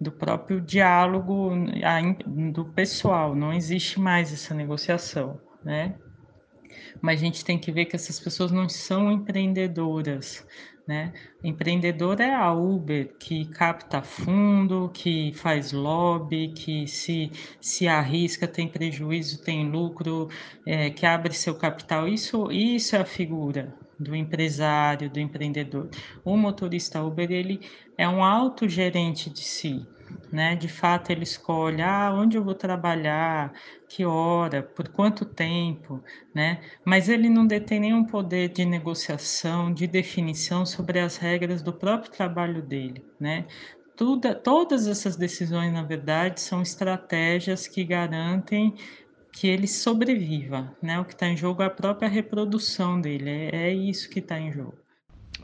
do próprio diálogo do pessoal, não existe mais essa negociação, né? Mas a gente tem que ver que essas pessoas não são empreendedoras, né? Empreendedor é a Uber que capta fundo, que faz lobby, que se, se arrisca, tem prejuízo, tem lucro, é, que abre seu capital. Isso, isso é a figura do empresário, do empreendedor. O motorista Uber ele é um autogerente de si, né? De fato, ele escolhe ah, onde eu vou trabalhar, que hora, por quanto tempo, né? Mas ele não detém nenhum poder de negociação, de definição sobre as regras do próprio trabalho dele, né? Tudo, todas essas decisões, na verdade, são estratégias que garantem que ele sobreviva, né? O que está em jogo é a própria reprodução dele, é, é isso que está em jogo.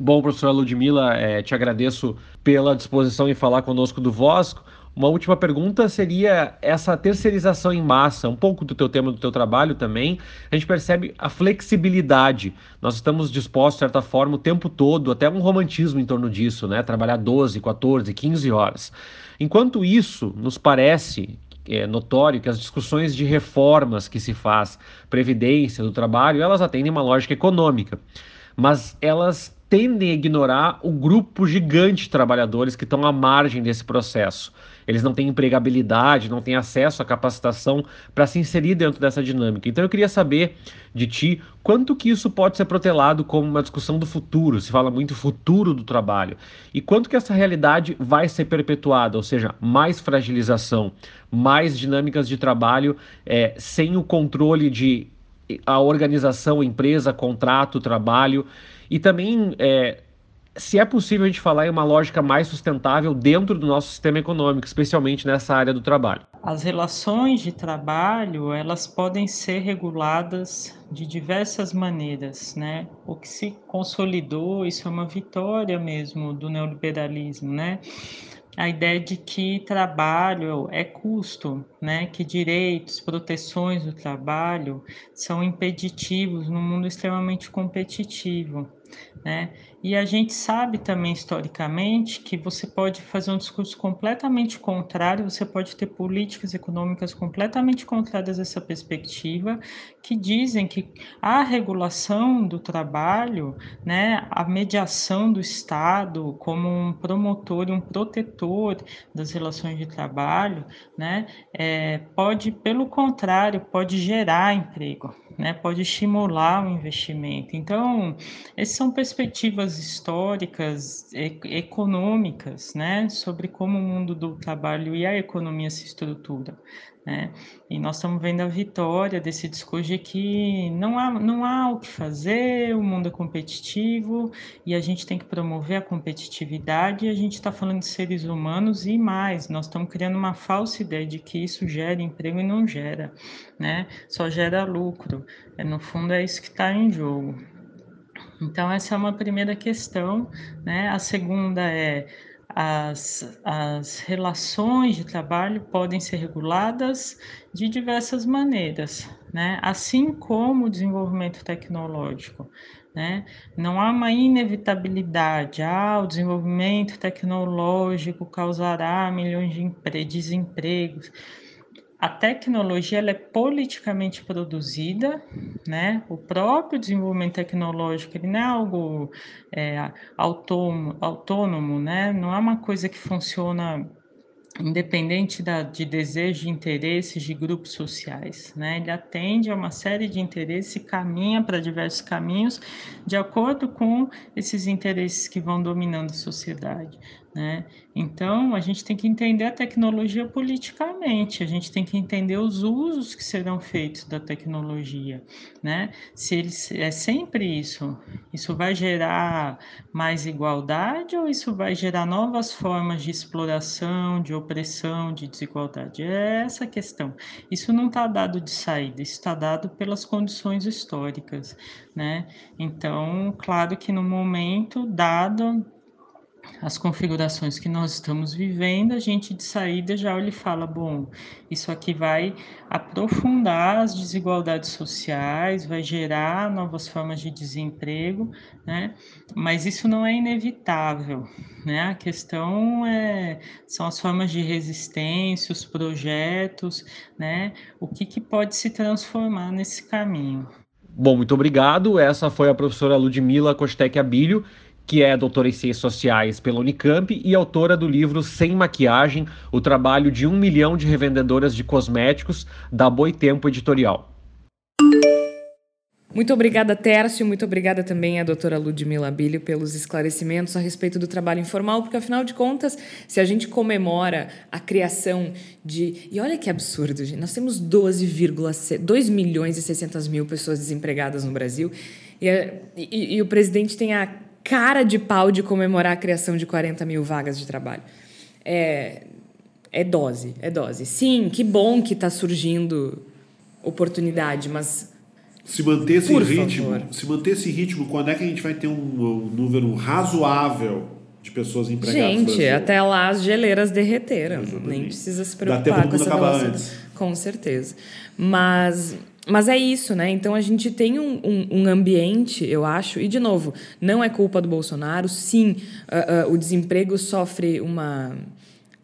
Bom, professora Ludmila, é, te agradeço pela disposição em falar conosco do Vosco. Uma última pergunta seria essa terceirização em massa, um pouco do teu tema do teu trabalho também. A gente percebe a flexibilidade. Nós estamos dispostos, de certa forma, o tempo todo, até um romantismo em torno disso, né? Trabalhar 12, 14, 15 horas. Enquanto isso, nos parece é notório que as discussões de reformas que se faz, previdência do trabalho, elas atendem uma lógica econômica, mas elas tendem a ignorar o grupo gigante de trabalhadores que estão à margem desse processo. Eles não têm empregabilidade, não têm acesso à capacitação para se inserir dentro dessa dinâmica. Então eu queria saber de ti quanto que isso pode ser protelado como uma discussão do futuro, se fala muito futuro do trabalho, e quanto que essa realidade vai ser perpetuada, ou seja, mais fragilização, mais dinâmicas de trabalho é, sem o controle de a organização, empresa, contrato, trabalho. E também, é, se é possível a gente falar em uma lógica mais sustentável dentro do nosso sistema econômico, especialmente nessa área do trabalho. As relações de trabalho, elas podem ser reguladas de diversas maneiras, né? O que se consolidou, isso é uma vitória mesmo do neoliberalismo, né? a ideia de que trabalho é custo, né? que direitos, proteções do trabalho são impeditivos num mundo extremamente competitivo. Né? E a gente sabe também historicamente que você pode fazer um discurso completamente contrário, você pode ter políticas econômicas completamente contrárias a essa perspectiva, que dizem que a regulação do trabalho, né, a mediação do Estado como um promotor e um protetor das relações de trabalho, né, é, pode, pelo contrário, pode gerar emprego né, pode estimular o investimento. Então, essas são perspectivas históricas, e, econômicas, né, sobre como o mundo do trabalho e a economia se estrutura. Né? E nós estamos vendo a vitória desse discurso de que não há, não há o que fazer, o mundo é competitivo e a gente tem que promover a competitividade. E a gente está falando de seres humanos e mais, nós estamos criando uma falsa ideia de que isso gera emprego e não gera, né? só gera lucro. É, no fundo, é isso que está em jogo. Então, essa é uma primeira questão. Né? A segunda é as, as relações de trabalho podem ser reguladas de diversas maneiras, né? assim como o desenvolvimento tecnológico. Né? Não há uma inevitabilidade, ah, o desenvolvimento tecnológico causará milhões de desempregos a tecnologia ela é politicamente produzida, né? O próprio desenvolvimento tecnológico ele não é algo é, autônomo, autônomo, né? Não é uma coisa que funciona independente da, de desejos e interesses de grupos sociais, né? Ele atende a uma série de interesses e caminha para diversos caminhos de acordo com esses interesses que vão dominando a sociedade, né? Então, a gente tem que entender a tecnologia politicamente, a gente tem que entender os usos que serão feitos da tecnologia. Né? Se é sempre isso, isso vai gerar mais igualdade ou isso vai gerar novas formas de exploração, de opressão, de desigualdade? É essa a questão. Isso não está dado de saída, isso está dado pelas condições históricas. Né? Então, claro que no momento dado as configurações que nós estamos vivendo, a gente de saída já ele fala, bom, isso aqui vai aprofundar as desigualdades sociais, vai gerar novas formas de desemprego, né? Mas isso não é inevitável, né? A questão é, são as formas de resistência, os projetos, né? O que, que pode se transformar nesse caminho. Bom, muito obrigado. Essa foi a professora Ludmila Kostek Abílio que é doutora em Ciências Sociais pela Unicamp e autora do livro Sem Maquiagem, o trabalho de um milhão de revendedoras de cosméticos da Boitempo Editorial. Muito obrigada, Tércio. Muito obrigada também à doutora Ludmila Bilho pelos esclarecimentos a respeito do trabalho informal, porque afinal de contas, se a gente comemora a criação de. E olha que absurdo, gente. Nós temos 12,2 milhões e 600 mil pessoas desempregadas no Brasil. E, e, e o presidente tem a cara de pau de comemorar a criação de 40 mil vagas de trabalho. É, é dose, é dose. Sim, que bom que está surgindo oportunidade, mas se manter esse ritmo, favor. se manter esse ritmo, quando é que a gente vai ter um, um número razoável de pessoas empregadas? Gente, até lá as geleiras derreteram, Exatamente. nem precisa se preocupar com essa velocidade. Com certeza. Mas mas é isso, né? Então a gente tem um, um, um, ambiente, eu acho, e de novo, não é culpa do Bolsonaro. Sim, uh, uh, o desemprego sofre uma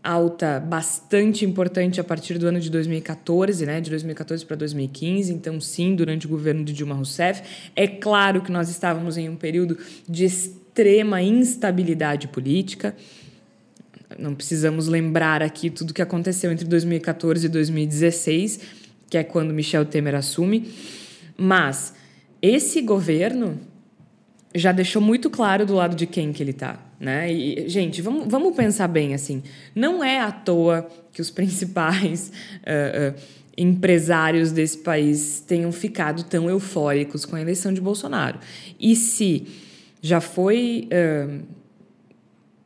alta bastante importante a partir do ano de 2014, né? De 2014 para 2015. Então, sim, durante o governo de Dilma Rousseff. É claro que nós estávamos em um período de extrema instabilidade política. Não precisamos lembrar aqui tudo o que aconteceu entre 2014 e 2016 que é quando Michel Temer assume. Mas esse governo já deixou muito claro do lado de quem que ele está. Né? E, gente, vamos, vamos pensar bem assim. Não é à toa que os principais uh, uh, empresários desse país tenham ficado tão eufóricos com a eleição de Bolsonaro. E se já foi uh,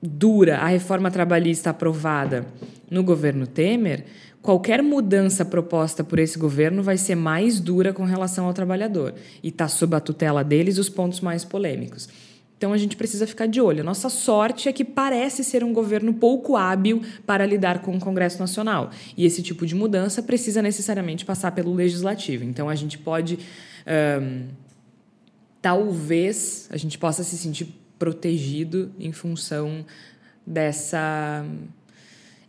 dura a reforma trabalhista aprovada no governo Temer, qualquer mudança proposta por esse governo vai ser mais dura com relação ao trabalhador e está sob a tutela deles os pontos mais polêmicos. Então a gente precisa ficar de olho. Nossa sorte é que parece ser um governo pouco hábil para lidar com o Congresso Nacional. E esse tipo de mudança precisa necessariamente passar pelo legislativo. Então a gente pode talvez a gente possa se sentir protegido em função dessa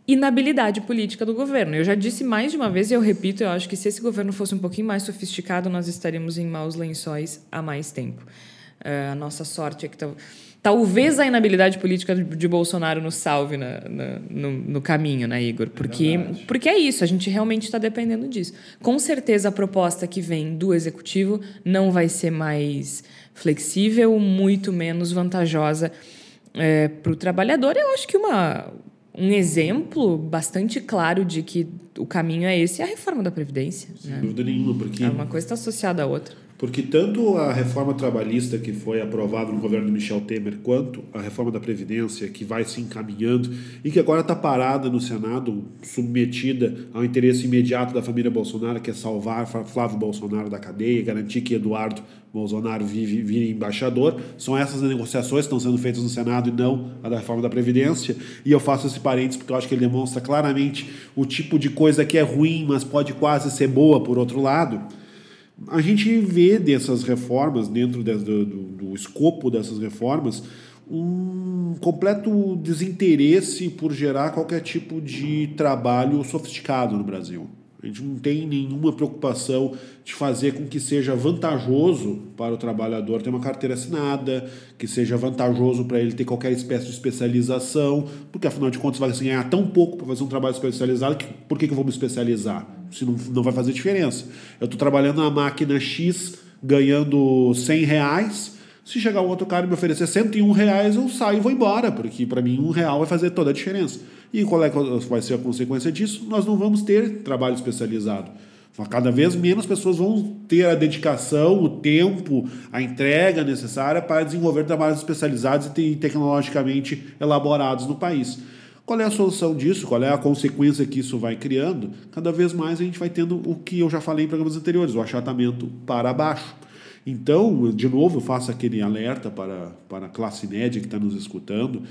inabilidade política do governo. Eu já disse mais de uma vez e eu repito, eu acho que se esse governo fosse um pouquinho mais sofisticado, nós estaríamos em maus lençóis há mais tempo. Uh, a nossa sorte é que talvez a inabilidade política de Bolsonaro nos salve na, na, no, no, caminho, né, Igor? Porque é, porque é isso, a gente realmente está dependendo disso. Com certeza a proposta que vem do executivo não vai ser mais flexível, muito menos vantajosa é, para o trabalhador. Eu acho que uma, um exemplo bastante claro de que o caminho é esse é a reforma da Previdência. Sem né? dúvida nenhuma, porque. É uma coisa está associada à outra. Porque tanto a reforma trabalhista que foi aprovada no governo de Michel Temer, quanto a reforma da Previdência, que vai se encaminhando e que agora está parada no Senado, submetida ao interesse imediato da família Bolsonaro, que é salvar Flávio Bolsonaro da cadeia, garantir que Eduardo Bolsonaro vire embaixador. São essas negociações que estão sendo feitas no Senado e não a da reforma da Previdência. E eu faço esse parênteses porque eu acho que ele demonstra claramente o tipo de coisa que é ruim, mas pode quase ser boa por outro lado a gente vê dessas reformas, dentro de, do, do, escopo dessas reformas, um completo desinteresse por gerar qualquer tipo de trabalho sofisticado no Brasil. A gente não tem nenhuma preocupação de fazer com que seja vantajoso para o trabalhador ter uma carteira assinada, que seja vantajoso para ele ter qualquer espécie de especialização, porque afinal de contas vai ganhar tão pouco para fazer um trabalho especializado que por que, que eu vou me especializar? Se não, não vai fazer diferença. Eu estou trabalhando na máquina X ganhando 100 reais, se chegar um outro cara e me oferecer 101 reais, eu saio e vou embora, porque para mim um real vai fazer toda a diferença. E qual é vai ser a consequência disso? Nós não vamos ter trabalho especializado. Cada vez menos pessoas vão ter a dedicação, o tempo, a entrega necessária para desenvolver trabalhos especializados e tecnologicamente elaborados no país. Qual é a solução disso? Qual é a consequência que isso vai criando? Cada vez mais a gente vai tendo o que eu já falei em programas anteriores, o achatamento para baixo. Então, de novo, eu faço aquele alerta para, para a classe média que está nos escutando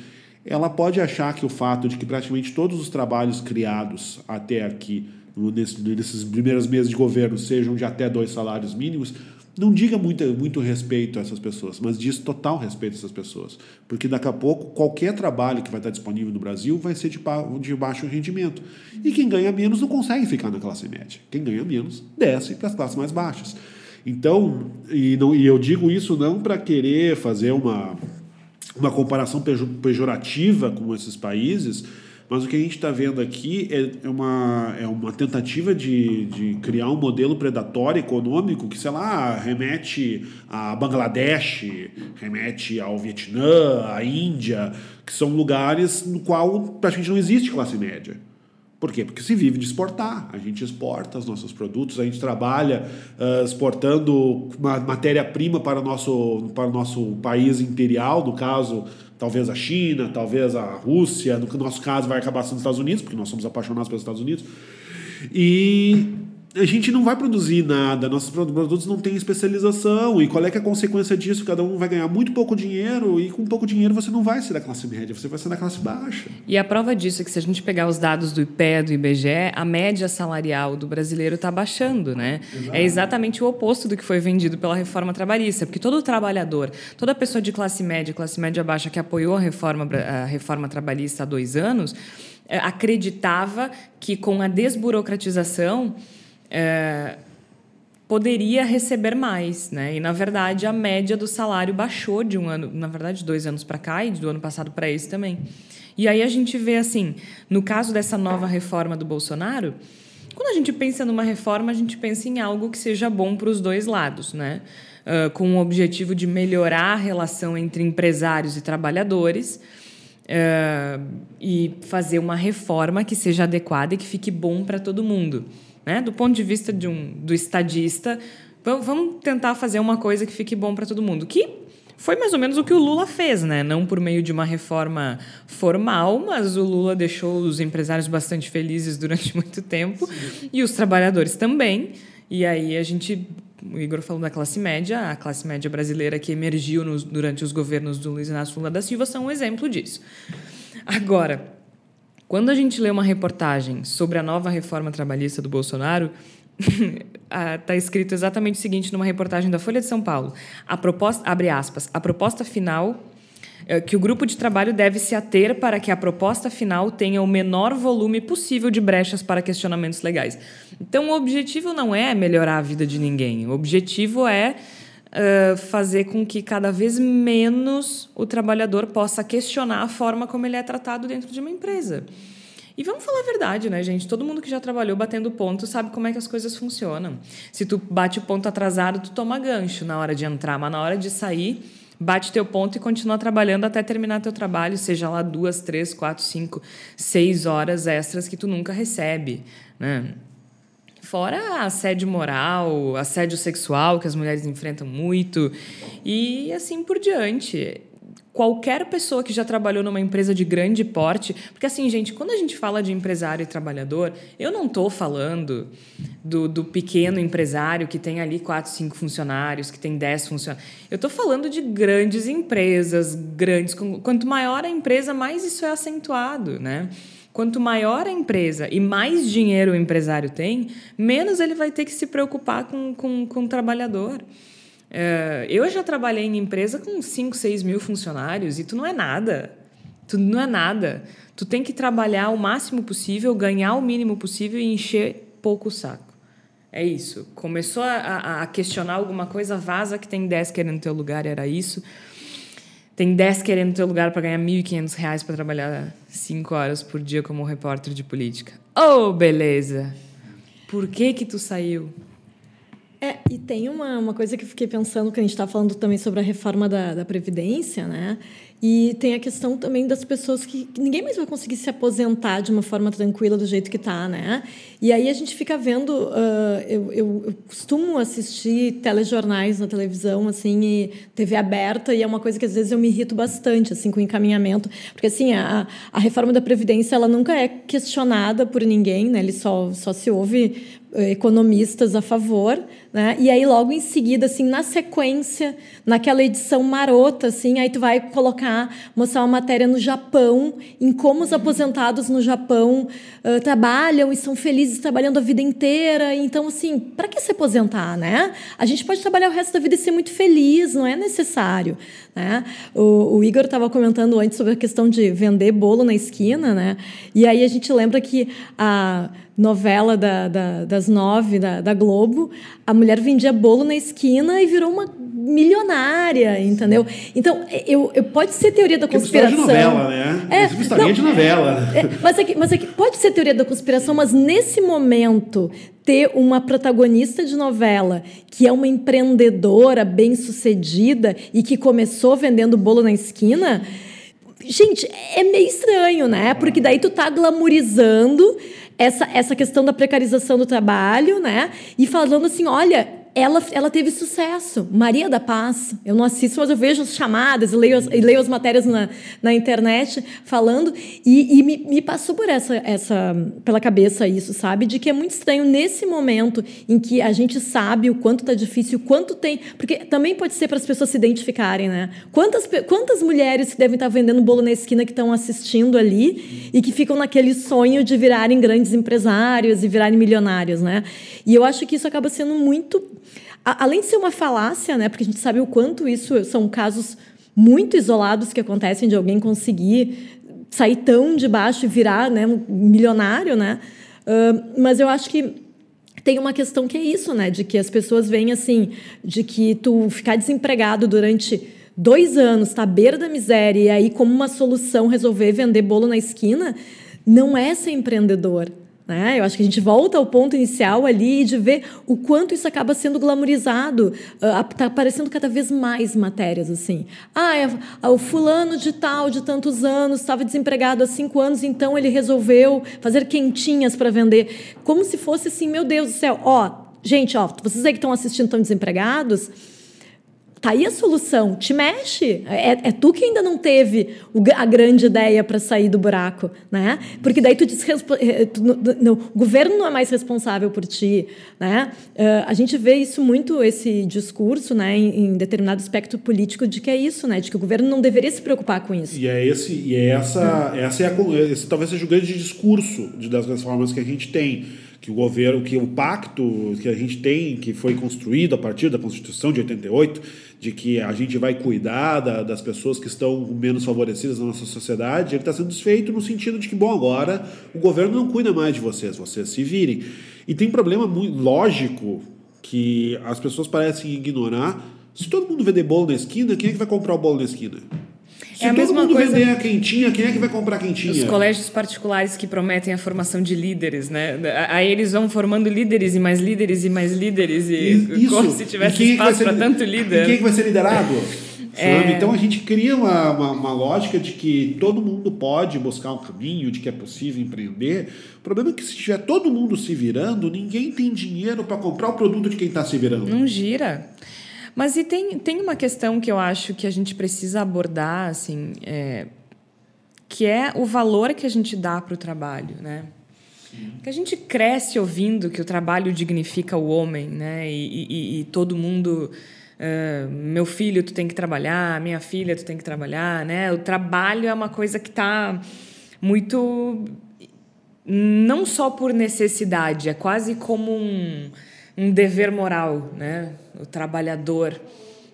ela pode achar que o fato de que praticamente todos os trabalhos criados até aqui, nesses primeiros meses de governo, sejam de até dois salários mínimos, não diga muito, muito respeito a essas pessoas, mas diz total respeito a essas pessoas. Porque daqui a pouco, qualquer trabalho que vai estar disponível no Brasil vai ser de, de baixo rendimento. E quem ganha menos não consegue ficar na classe média. Quem ganha menos desce para as classes mais baixas. Então, e, não, e eu digo isso não para querer fazer uma uma comparação pejorativa com esses países, mas o que a gente está vendo aqui é, é uma, é uma tentativa de, de criar um modelo predatório econômico que, sei lá, remete a Bangladesh, remete ao Vietnã, à Índia, que são lugares no qual praticamente não existe classe média. Por quê? Porque se vive de exportar. A gente exporta os nossos produtos, a gente trabalha uh, exportando matéria-prima para, o nosso, para o nosso país imperial, no caso, talvez a China, talvez a Rússia, no nosso caso vai acabar sendo os Estados Unidos, porque nós somos apaixonados pelos Estados Unidos. E a gente não vai produzir nada, nossos produtos não têm especialização. E qual é, é a consequência disso? Cada um vai ganhar muito pouco dinheiro e com pouco dinheiro você não vai ser da classe média, você vai ser da classe baixa. E a prova disso é que se a gente pegar os dados do IPE, do IBGE, a média salarial do brasileiro está baixando, né? Exato. É exatamente o oposto do que foi vendido pela reforma trabalhista, porque todo trabalhador, toda pessoa de classe média, classe média baixa que apoiou a reforma, a reforma trabalhista há dois anos, eh, acreditava que com a desburocratização é, poderia receber mais, né? E na verdade a média do salário baixou de um ano, na verdade dois anos para cá e do ano passado para esse também. E aí a gente vê assim, no caso dessa nova reforma do Bolsonaro, quando a gente pensa numa reforma, a gente pensa em algo que seja bom para os dois lados, né? Uh, com o objetivo de melhorar a relação entre empresários e trabalhadores. Uh, e fazer uma reforma que seja adequada e que fique bom para todo mundo. Né? Do ponto de vista de um, do estadista, vamos tentar fazer uma coisa que fique bom para todo mundo. Que foi mais ou menos o que o Lula fez, né? Não por meio de uma reforma formal, mas o Lula deixou os empresários bastante felizes durante muito tempo Sim. e os trabalhadores também. E aí a gente, o Igor falou da classe média, a classe média brasileira que emergiu nos, durante os governos do Luiz Inácio Lula da Silva são um exemplo disso. Agora, quando a gente lê uma reportagem sobre a nova reforma trabalhista do Bolsonaro, está escrito exatamente o seguinte numa reportagem da Folha de São Paulo. A proposta, abre aspas, a proposta final é, que o grupo de trabalho deve se ater para que a proposta final tenha o menor volume possível de brechas para questionamentos legais. Então, o objetivo não é melhorar a vida de ninguém. O objetivo é uh, fazer com que cada vez menos o trabalhador possa questionar a forma como ele é tratado dentro de uma empresa. E vamos falar a verdade, né, gente? Todo mundo que já trabalhou batendo ponto sabe como é que as coisas funcionam. Se tu bate o ponto atrasado, tu toma gancho na hora de entrar, mas na hora de sair, bate teu ponto e continua trabalhando até terminar teu trabalho, seja lá duas, três, quatro, cinco, seis horas extras que tu nunca recebe, né? Fora assédio moral, assédio sexual que as mulheres enfrentam muito e assim por diante qualquer pessoa que já trabalhou numa empresa de grande porte, porque assim, gente, quando a gente fala de empresário e trabalhador, eu não estou falando do, do, pequeno empresário que tem ali quatro, cinco funcionários, que tem dez funcionários. Eu estou falando de grandes empresas, grandes. Quanto maior a empresa, mais isso é acentuado, né? Quanto maior a empresa e mais dinheiro o empresário tem, menos ele vai ter que se preocupar com, com, com o trabalhador. É, eu já trabalhei em empresa com 5, 6 mil funcionários e tu não é nada. Tu não é nada. Tu tem que trabalhar o máximo possível, ganhar o mínimo possível e encher pouco o saco. É isso. Começou a, a questionar alguma coisa, vaza que tem 10 querendo teu lugar, era isso. Tem 10 querendo teu lugar para ganhar 1.500 reais para trabalhar 5 horas por dia como repórter de política. Oh, beleza! Por que que tu saiu? É, e tem uma, uma coisa que eu fiquei pensando, que a gente está falando também sobre a reforma da, da Previdência, né? E tem a questão também das pessoas que, que, ninguém mais vai conseguir se aposentar de uma forma tranquila do jeito que está, né? E aí a gente fica vendo, uh, eu, eu, eu, costumo assistir telejornais na televisão, assim, TV aberta, e é uma coisa que às vezes eu me irrito bastante, assim, com o encaminhamento, porque assim a, a reforma da previdência ela nunca é questionada por ninguém, né? Ele só só se ouve economistas a favor, né? E aí logo em seguida, assim, na sequência, naquela edição marota, assim, aí tu vai colocar, mostrar uma matéria no Japão, em como os aposentados no Japão uh, trabalham e são felizes trabalhando a vida inteira. Então, assim, para que se aposentar, né? A gente pode trabalhar o resto da vida e ser muito feliz, não é necessário, né? O, o Igor estava comentando antes sobre a questão de vender bolo na esquina, né? E aí a gente lembra que a novela da, da, das nove da, da, Globo, a mulher vendia bolo na esquina e virou uma milionária, entendeu? Então, eu, eu pode ser teoria da conspiração. de novela, né? É, não, de novela. É, mas, é que, mas é que pode ser teoria da conspiração, mas nesse momento ter uma protagonista de novela que é uma empreendedora bem-sucedida e que começou vendendo bolo na esquina, gente, é meio estranho, né? Porque daí tu tá glamorizando essa, essa questão da precarização do trabalho, né? E falando assim, olha, ela, ela teve sucesso. Maria da Paz, eu não assisto, mas eu vejo as chamadas e leio as, leio as matérias na, na internet falando, e, e me, me, passou por essa, essa, pela cabeça isso, sabe? De que é muito estranho nesse momento em que a gente sabe o quanto está difícil, o quanto tem. Porque também pode ser para as pessoas se identificarem, né? Quantas, quantas mulheres que devem estar vendendo bolo na esquina que estão assistindo ali e que ficam naquele sonho de virarem grandes empresários e virarem milionários, né? E eu acho que isso acaba sendo muito além de ser uma falácia, né, porque a gente sabe o quanto isso são casos muito isolados que acontecem de alguém conseguir sair tão de baixo e virar né, um milionário, né? Uh, mas eu acho que tem uma questão que é isso, né? De que as pessoas veem assim, de que tu ficar desempregado durante dois anos, tá à beira da miséria, e aí, como uma solução, resolver vender bolo na esquina, não é ser empreendedor. Né? Eu acho que a gente volta ao ponto inicial ali de ver o quanto isso acaba sendo glamorizado. Está uh, aparecendo cada vez mais matérias assim. Ah, é, o fulano de tal, de tantos anos, estava desempregado há cinco anos, então ele resolveu fazer quentinhas para vender. Como se fosse assim, meu Deus do céu, ó, gente, ó, vocês aí que estão assistindo estão desempregados, Tá aí a solução, te mexe. É, é tu que ainda não teve o, a grande ideia para sair do buraco, né? Porque daí tu diz eh, não, o governo não é mais responsável por ti, né? Uh, a gente vê isso muito esse discurso, né, em, em, determinado aspecto político de que é isso, né, de que o governo não deveria se preocupar com isso. E é esse e é essa essa é a, esse talvez seja o grande discurso de, das reformas que a gente tem que o governo, que o pacto que a gente tem, que foi construído a partir da Constituição de 88, de que a gente vai cuidar da, das pessoas que estão menos favorecidas na nossa sociedade, ele está sendo desfeito no sentido de que, bom, agora o governo não cuida mais de vocês, vocês se virem. E tem um problema muito lógico que as pessoas parecem ignorar. Se todo mundo vender bolo na esquina, quem é que vai comprar o bolo na esquina? Se É a todo mesma mundo coisa- vender a quentinha, quem é que vai comprar a quentinha? Os colégios particulares que prometem a formação de líderes, né? Aí eles vão formando líderes e mais líderes e mais líderes e Isso. como se E tivesse quem é espaço ser- para tanto E líder. quem é que vai ser liderado? É. Então a gente cria uma, uma, uma lógica de que todo mundo pode buscar um caminho, de que é possível empreender. O problema é que se tiver todo mundo se virando, ninguém tem dinheiro para comprar o produto de quem está se virando. Não gira. Mas e tem, tem uma questão que eu acho que a gente precisa abordar, assim, é, que é o valor que a gente dá para o trabalho, né? Que a gente cresce ouvindo que o trabalho dignifica o homem, né? E, e- e todo mundo, ah, meu filho, tu tem que trabalhar, minha filha, tu tem que trabalhar, né? O trabalho é uma coisa que está muito não só por necessidade, é quase como um, um dever moral, né? O trabalhador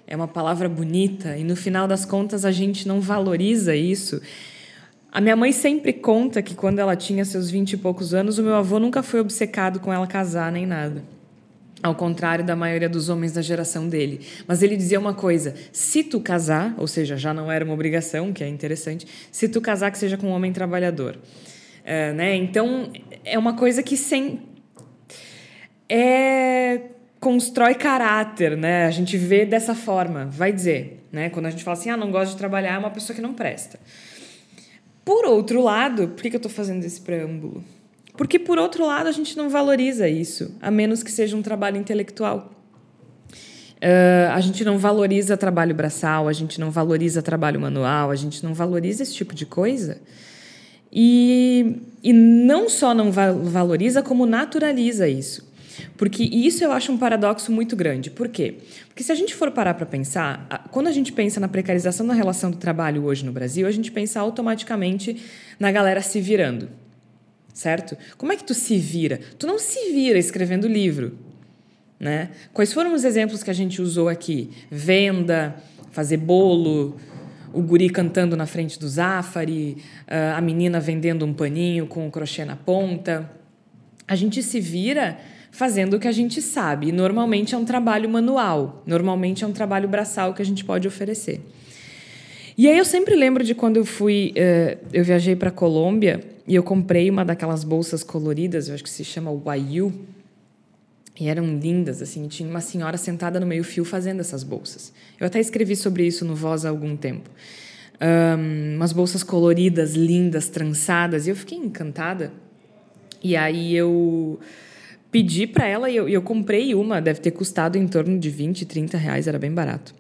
é uma palavra bonita e no final das contas a gente não valoriza isso. A minha mãe sempre conta que quando ela tinha seus vinte e poucos anos, o meu avô nunca foi obcecado com ela casar nem nada. Ao contrário da maioria dos homens da geração dele. Mas ele dizia uma coisa: se tu casar, ou seja, já não era uma obrigação, que é interessante, se tu casar, que seja com um homem trabalhador. É, né? Então, é uma coisa que sem. É, constrói caráter, né? A gente vê dessa forma, vai dizer. Né? Quando a gente fala assim, ah, não gosta de trabalhar, é uma pessoa que não presta. Por outro lado, por que eu estou fazendo esse preâmbulo? Porque, por outro lado, a gente não valoriza isso, a menos que seja um trabalho intelectual. Ah, a gente não valoriza trabalho braçal, a gente não valoriza trabalho manual, a gente não valoriza esse tipo de coisa. E, e não só não va- valoriza, como naturaliza isso. Porque isso eu acho um paradoxo muito grande. Por quê? Porque se a gente for parar para pensar, quando a gente pensa na precarização da relação do trabalho hoje no Brasil, a gente pensa automaticamente na galera se virando. Certo? Como é que tu se vira? Tu não se vira escrevendo livro. Né? Quais foram os exemplos que a gente usou aqui? Venda, fazer bolo, o guri cantando na frente do Zafari, ah, a menina vendendo um paninho com o crochê na ponta. A gente se vira fazendo o que a gente sabe. Normalmente é um trabalho manual, normalmente é um trabalho braçal que a gente pode oferecer. E aí eu sempre lembro de quando eu fui, eh, eu viajei para Colômbia e eu comprei uma daquelas bolsas coloridas, eu acho que se chama Wayu, e eram lindas, assim, tinha uma senhora sentada no meio-fio fazendo essas bolsas. Eu até escrevi sobre isso no Voz há algum tempo. Ahn, umas bolsas coloridas, lindas, trançadas, e eu fiquei encantada. E aí eu pedi para ela e eu, eu comprei uma, deve ter custado em torno de 20, 30 reais, era bem barato.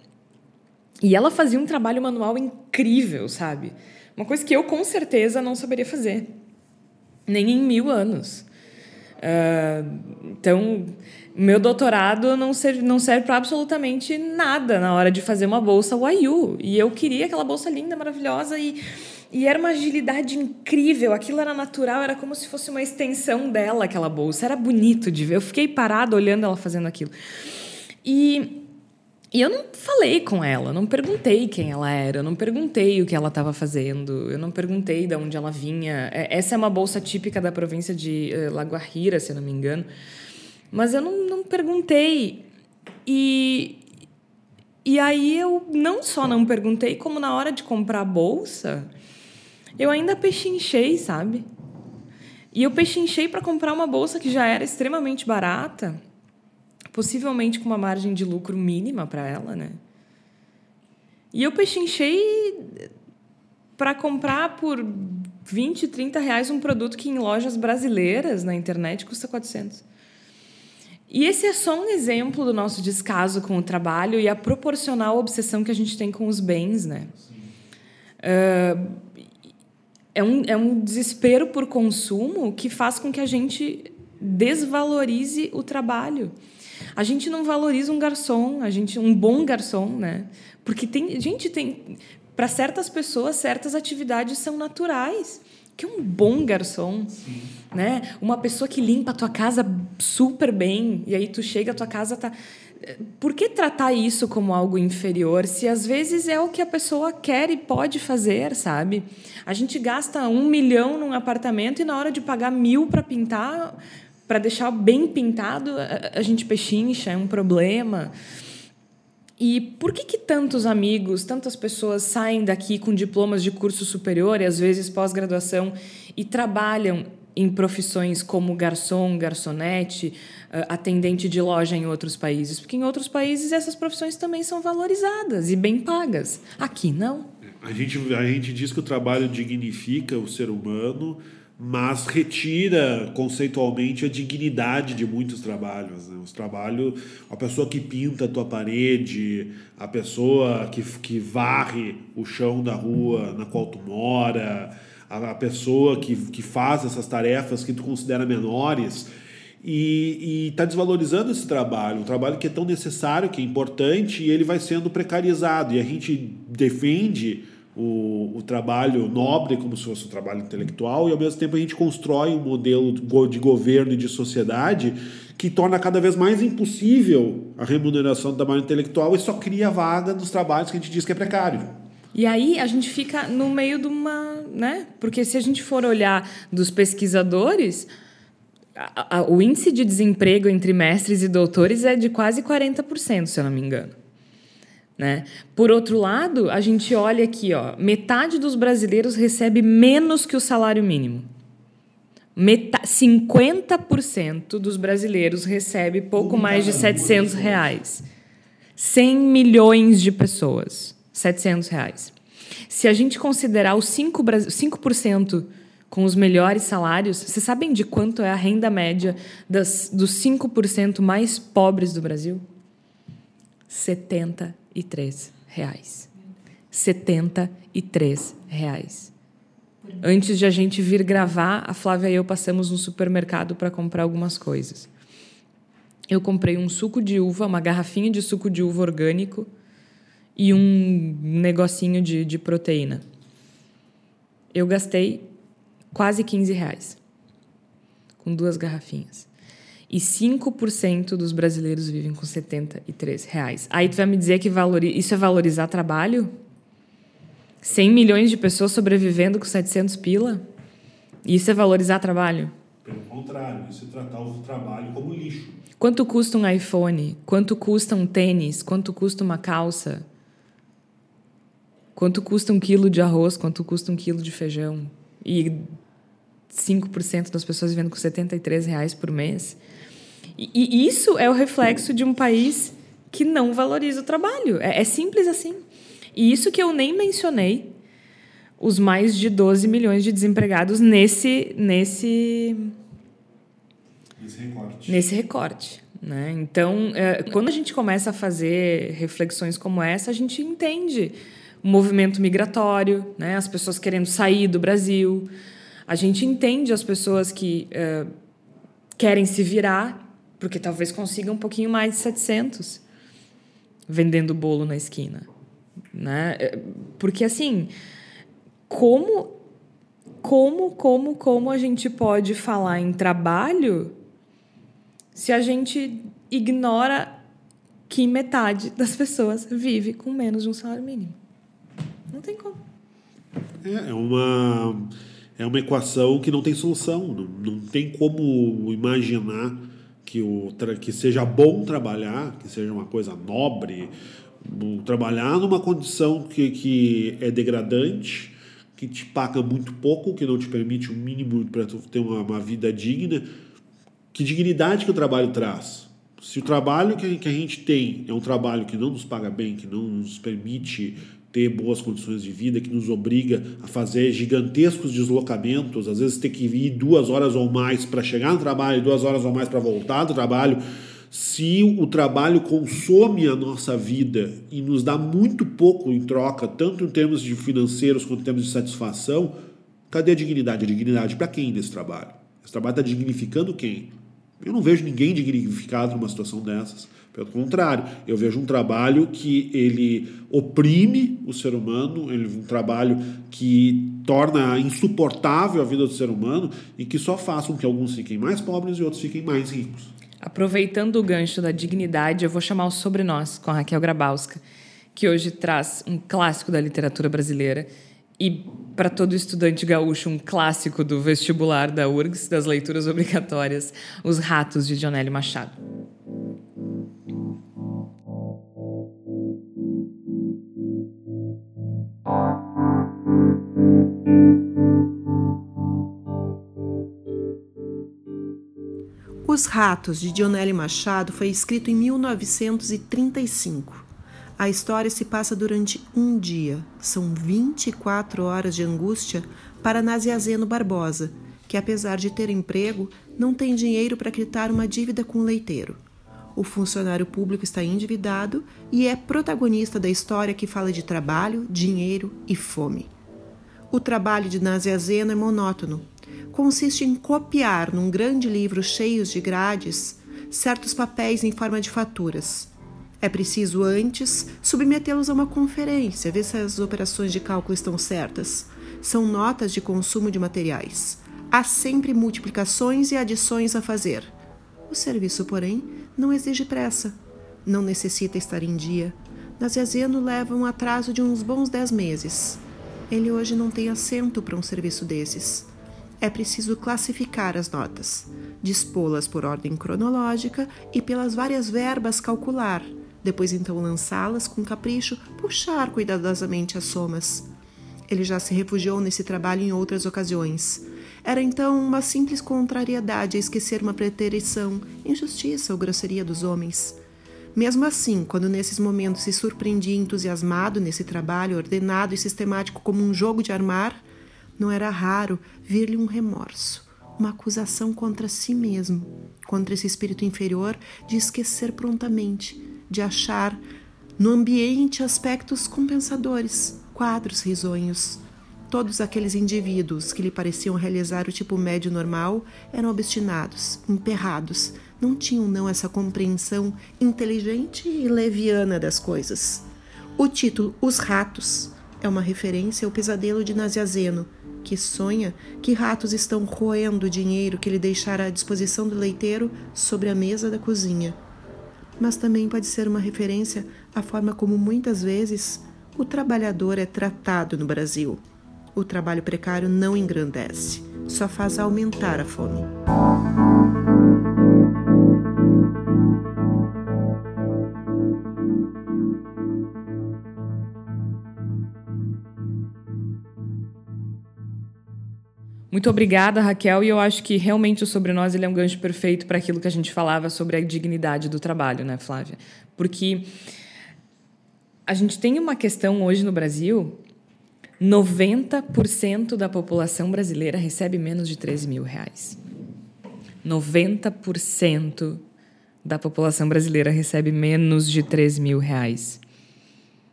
E ela fazia um trabalho manual incrível, sabe? Uma coisa que eu com certeza não saberia fazer. Nem em mil anos. Ah, então, meu doutorado não serve, não serve para absolutamente nada na hora de fazer uma bolsa Wayu. E eu queria aquela bolsa linda, maravilhosa e, e era uma agilidade incrível. Aquilo era natural, era como se fosse uma extensão dela, aquela bolsa. Era bonito de ver. Eu fiquei parada olhando ela fazendo aquilo. E e eu não falei com ela, não perguntei quem ela era, não perguntei o que ela estava fazendo, eu não perguntei de onde ela vinha. É, Essa é uma bolsa típica da província de eh, La Guajira, se eu não me engano. Mas eu não, não perguntei. E, e aí eu não só não perguntei, como na hora de comprar a bolsa, eu ainda pechinchei, sabe? E eu pechinchei para comprar uma bolsa que já era extremamente barata possivelmente com uma margem de lucro mínima para ela, né? E eu pechinchei para comprar por 20, 30 reais um produto que em lojas brasileiras na internet custa 400. E esse é só um exemplo do nosso descaso com o trabalho e a proporcional obsessão que a gente tem com os bens, né? Ah, é, um, é um desespero por consumo que faz com que a gente desvalorize o trabalho. A gente não valoriza um garçom, a gente um bom garçom, né? Porque tem gente tem para certas pessoas certas atividades são naturais. que um bom garçom, Sim. né? Uma pessoa que limpa a tua casa super bem e aí tu chega a tua casa tá por que tratar isso como algo inferior se às vezes é o que a pessoa quer e pode fazer, sabe? A gente gasta um milhão num apartamento e na hora de pagar mil para pintar, para deixar bem pintado, a gente pechincha, é um problema. E por que, que tantos amigos, tantas pessoas saem daqui com diplomas de curso superior e às vezes pós-graduação e trabalham em profissões como garçom, garçonete, atendente de loja em outros países? Porque em outros países essas profissões também são valorizadas e bem pagas. Aqui não. A gente, a gente diz que o trabalho dignifica o ser humano, mas retira conceitualmente a dignidade de muitos trabalhos. Né? Os trabalhos, a pessoa que pinta a tua parede, a pessoa que, que varre o chão da rua na qual tu mora, a, a pessoa que, que faz essas tarefas que tu considera menores e está desvalorizando esse trabalho, um trabalho que é tão necessário, que é importante, e ele vai sendo precarizado. E a gente defende o, o trabalho nobre como se fosse um trabalho intelectual e ao mesmo tempo a gente constrói um modelo de governo e de sociedade que torna cada vez mais impossível a remuneração do trabalho intelectual e só cria vaga nos trabalhos que a gente diz que é precário. E aí a gente fica no meio de uma, né? Porque se a gente for olhar dos pesquisadores, a, a, o índice de desemprego entre mestres e doutores é de quase 40%, se eu não me engano. Né? Por outro lado, a gente olha aqui, ó, metade dos brasileiros recebe menos que o salário mínimo. Meta 50% dos brasileiros recebe pouco mais de 700 reais. 100 milhões de pessoas, 700 reais. Se a gente considerar os 5%, 5 com os melhores salários, vocês sabem de quanto é a renda média das, dos 5% mais pobres do Brasil? 70 73 reais. 73 reais. Antes de a gente vir gravar, a Flávia e eu passamos no supermercado para comprar algumas coisas. Eu comprei um suco de uva, uma garrafinha de suco de uva orgânico e um negocinho de, de proteína. Eu gastei quase 15 reais com duas garrafinhas e 5% dos brasileiros vivem com 73 reais. Aí tu vai me dizer que valori... isso é valorizar trabalho? 100 milhões de pessoas sobrevivendo com 700 pila? Isso é valorizar trabalho? Pelo contrário, isso é tratar o trabalho como lixo. Quanto custa um iPhone? Quanto custa um tênis? Quanto custa uma calça? Quanto custa um quilo de arroz? Quanto custa um quilo de feijão? E 5% das pessoas vivendo com 73 reais por mês. E, e, isso é o reflexo de um país que não valoriza o trabalho. É, é simples assim. E isso que eu nem mencionei, os mais de 12 milhões de desempregados nesse nesse nesse recorte. Nesse recorte né? Então, é, quando a gente começa a fazer reflexões como essa, a gente entende movimento migratório, né? as pessoas querendo sair do Brasil, a gente entende as pessoas que uh, querem se virar, porque talvez consigam um pouquinho mais de 700 vendendo bolo na esquina. Né? Eh, porque, assim, como, como, como, como a gente pode falar em trabalho se a gente ignora que metade das pessoas vive com menos de um salário mínimo? Não tem como. É, é uma é uma equação que não tem solução. Não, não tem como imaginar que, o, que seja bom trabalhar, que seja uma coisa nobre, trabalhar numa condição que, que é degradante, que te paga muito pouco, que não te permite o um mínimo para ter uma, uma vida digna. Que dignidade que o trabalho traz? Se o trabalho que, que a gente tem é um trabalho que não nos paga bem, que não nos permite ter boas condições de vida, que nos obriga a fazer gigantescos deslocamentos, às vezes ter que ir duas horas ou mais para chegar no trabalho, duas horas ou mais para voltar do trabalho. Se o trabalho consome a nossa vida e nos dá muito pouco em troca, tanto em termos de financeiros quanto em termos de satisfação, cadê a dignidade? A dignidade para quem desse trabalho? Esse trabalho está dignificando quem? Eu não vejo ninguém dignificado numa situação dessas. Pelo contrário, eu vejo um trabalho que ele oprime o ser humano, ele um trabalho que torna insuportável a vida do ser humano e que só faz com que alguns fiquem mais pobres e outros fiquem mais ricos. Aproveitando o gancho da dignidade, eu vou chamar o Sobre Nós, com Raquel Grabowska, que hoje traz um clássico da literatura brasileira e, para todo estudante gaúcho, um clássico do vestibular da URGS, das leituras obrigatórias, Os Ratos, de Dionélio Machado. Os Ratos, de Dionélio Machado, foi escrito em 1935. A história se passa durante um dia. São 24 horas de angústia para Naziazeno Barbosa, que apesar de ter emprego, não tem dinheiro para quitar uma dívida com o leiteiro. O funcionário público está endividado e é protagonista da história que fala de trabalho, dinheiro e fome. O trabalho de Naziazeno é monótono, consiste em copiar num grande livro cheio de grades certos papéis em forma de faturas. É preciso antes submetê-los a uma conferência, ver se as operações de cálculo estão certas. São notas de consumo de materiais. Há sempre multiplicações e adições a fazer. O serviço, porém, não exige pressa. Não necessita estar em dia. Naziazeno leva um atraso de uns bons dez meses. Ele hoje não tem assento para um serviço desses é preciso classificar as notas, dispô-las por ordem cronológica e pelas várias verbas calcular, depois então lançá-las com capricho, puxar cuidadosamente as somas. Ele já se refugiou nesse trabalho em outras ocasiões. Era então uma simples contrariedade a esquecer uma preterição, injustiça ou grosseria dos homens. Mesmo assim, quando nesses momentos se surpreendia entusiasmado nesse trabalho ordenado e sistemático como um jogo de armar, não era raro vir-lhe um remorso, uma acusação contra si mesmo, contra esse espírito inferior de esquecer prontamente, de achar no ambiente aspectos compensadores, quadros risonhos. Todos aqueles indivíduos que lhe pareciam realizar o tipo médio normal eram obstinados, emperrados, não tinham não essa compreensão inteligente e leviana das coisas. O título Os Ratos é uma referência ao pesadelo de Naziazeno, que sonha que ratos estão roendo o dinheiro que ele deixara à disposição do leiteiro sobre a mesa da cozinha. Mas também pode ser uma referência à forma como muitas vezes o trabalhador é tratado no Brasil. O trabalho precário não engrandece, só faz aumentar a fome. Muito obrigada, Raquel. E eu acho que realmente o Sobre Nós ele é um gancho perfeito para aquilo que a gente falava sobre a dignidade do trabalho, né, Flávia? Porque a gente tem uma questão hoje no Brasil: 90% da população brasileira recebe menos de 13 mil reais. 90% da população brasileira recebe menos de 3 mil reais.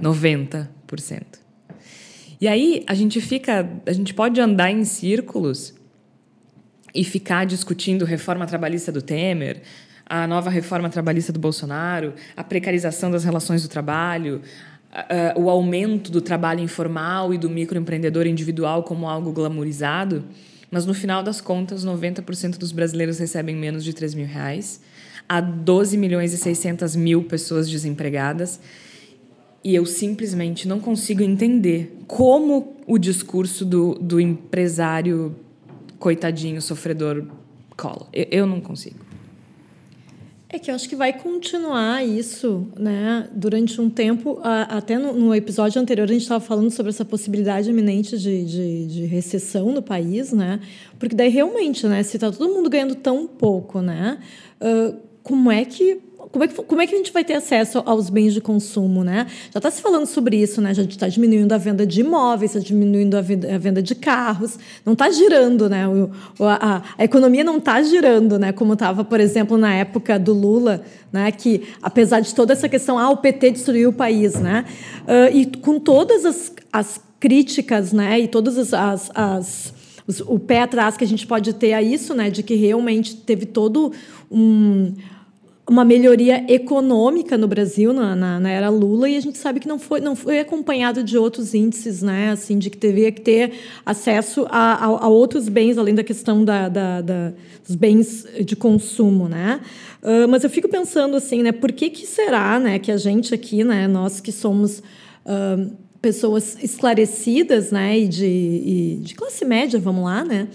90%. E aí a gente fica, a gente pode andar em círculos e ficar discutindo reforma trabalhista do Temer, a nova reforma trabalhista do Bolsonaro, a precarização das relações do trabalho, o aumento do trabalho informal e do microempreendedor individual como algo glamourizado, mas no final das contas, 90% dos brasileiros recebem menos de 3 mil reais, há 12 milhões e 600 mil pessoas desempregadas e eu simplesmente não consigo entender como o discurso do, do empresário coitadinho, sofredor, cola. Eu, eu não consigo. É que eu acho que vai continuar isso, né? Durante um tempo, até no, no episódio anterior a gente estava falando sobre essa possibilidade iminente de, de, de, recessão no país, né? Porque daí realmente, né? Se está todo mundo ganhando tão pouco, né? Uh, como é que como é, que, como é que a gente vai ter acesso aos bens de consumo, né? Já está se falando sobre isso, né? Já está diminuindo a venda de imóveis, está diminuindo a venda, a venda, de carros, não está girando, né? O, a, a, economia não está girando, né? Como estava, por exemplo, na época do Lula, né? Que apesar de toda essa questão, ah, o PT destruiu o país, né? Uh, e com todas as, as críticas, né? E todas as, as, as o pé atrás que a gente pode ter a isso, né? De que realmente teve todo um uma melhoria econômica no Brasil na, na, na, era Lula e a gente sabe que não foi, não foi acompanhado de outros índices, né? Assim, de que teria que ter acesso a, a, a outros bens além da questão da, da, da, dos bens de consumo, né? Uh, mas eu fico pensando assim, né? Por que que será, né? Que a gente aqui, né? Nós que somos uh, pessoas esclarecidas, né? E de, e de classe média, vamos lá, né?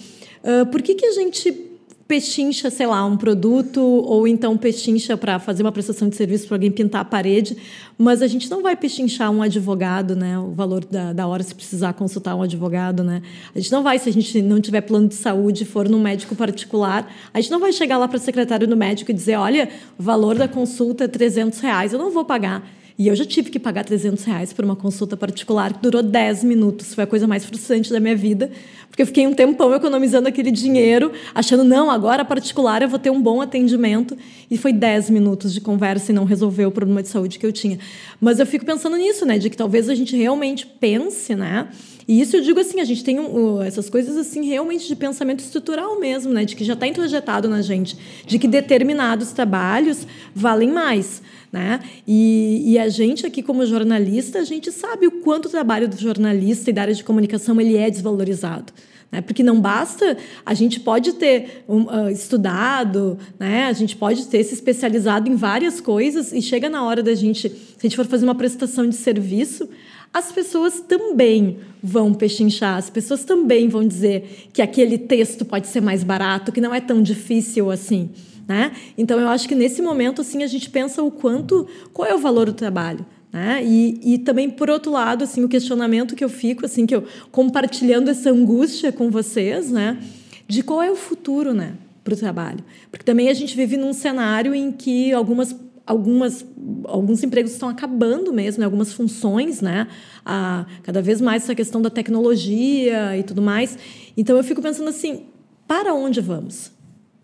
Uh, por que que a gente pechincha, sei lá, um produto ou então pechincha para fazer uma prestação de serviço para alguém pintar a parede, mas a gente não vai pechinchar um advogado, né? O valor da, da hora se precisar consultar um advogado, né? A gente não vai, se a gente não tiver plano de saúde for num médico particular, a gente não vai chegar lá para o secretário do médico e dizer, olha, o valor da consulta é 300 reais, eu não vou pagar. E eu já tive que pagar 300 reais por uma consulta particular que durou 10 minutos. Foi a coisa mais frustrante da minha vida, porque eu fiquei um tempão economizando aquele dinheiro, achando, não, agora particular eu vou ter um bom atendimento. E foi 10 minutos de conversa e não resolveu o problema de saúde que eu tinha. Mas eu fico pensando nisso, né? De que talvez a gente realmente pense, né? E isso eu digo assim, a gente tem um, essas coisas assim realmente de pensamento estrutural mesmo, né? De que já está introjetado na gente, de que determinados trabalhos valem mais. Né? E, e, a gente aqui como jornalista, a gente sabe o quanto o trabalho do jornalista e da área de comunicação ele é desvalorizado. Né? Porque não basta, a gente pode ter um, uh, estudado, né? a gente pode ter se especializado em várias coisas e chega na hora da gente, se a gente for fazer uma prestação de serviço, as pessoas também vão pechinchar, as pessoas também vão dizer que aquele texto pode ser mais barato, que não é tão difícil assim. Né? Então, eu acho que nesse momento assim a gente pensa o quanto, qual é o valor do trabalho. Né? E, e também, por outro lado, assim, o questionamento que eu fico, assim, que eu compartilhando essa angústia com vocês, né? de qual é o futuro né? para o trabalho. Porque também a gente vive num cenário em que algumas algumas alguns empregos estão acabando mesmo, né? algumas funções, né? A, cada vez mais essa questão da tecnologia e tudo mais. Então eu fico pensando assim, para onde vamos?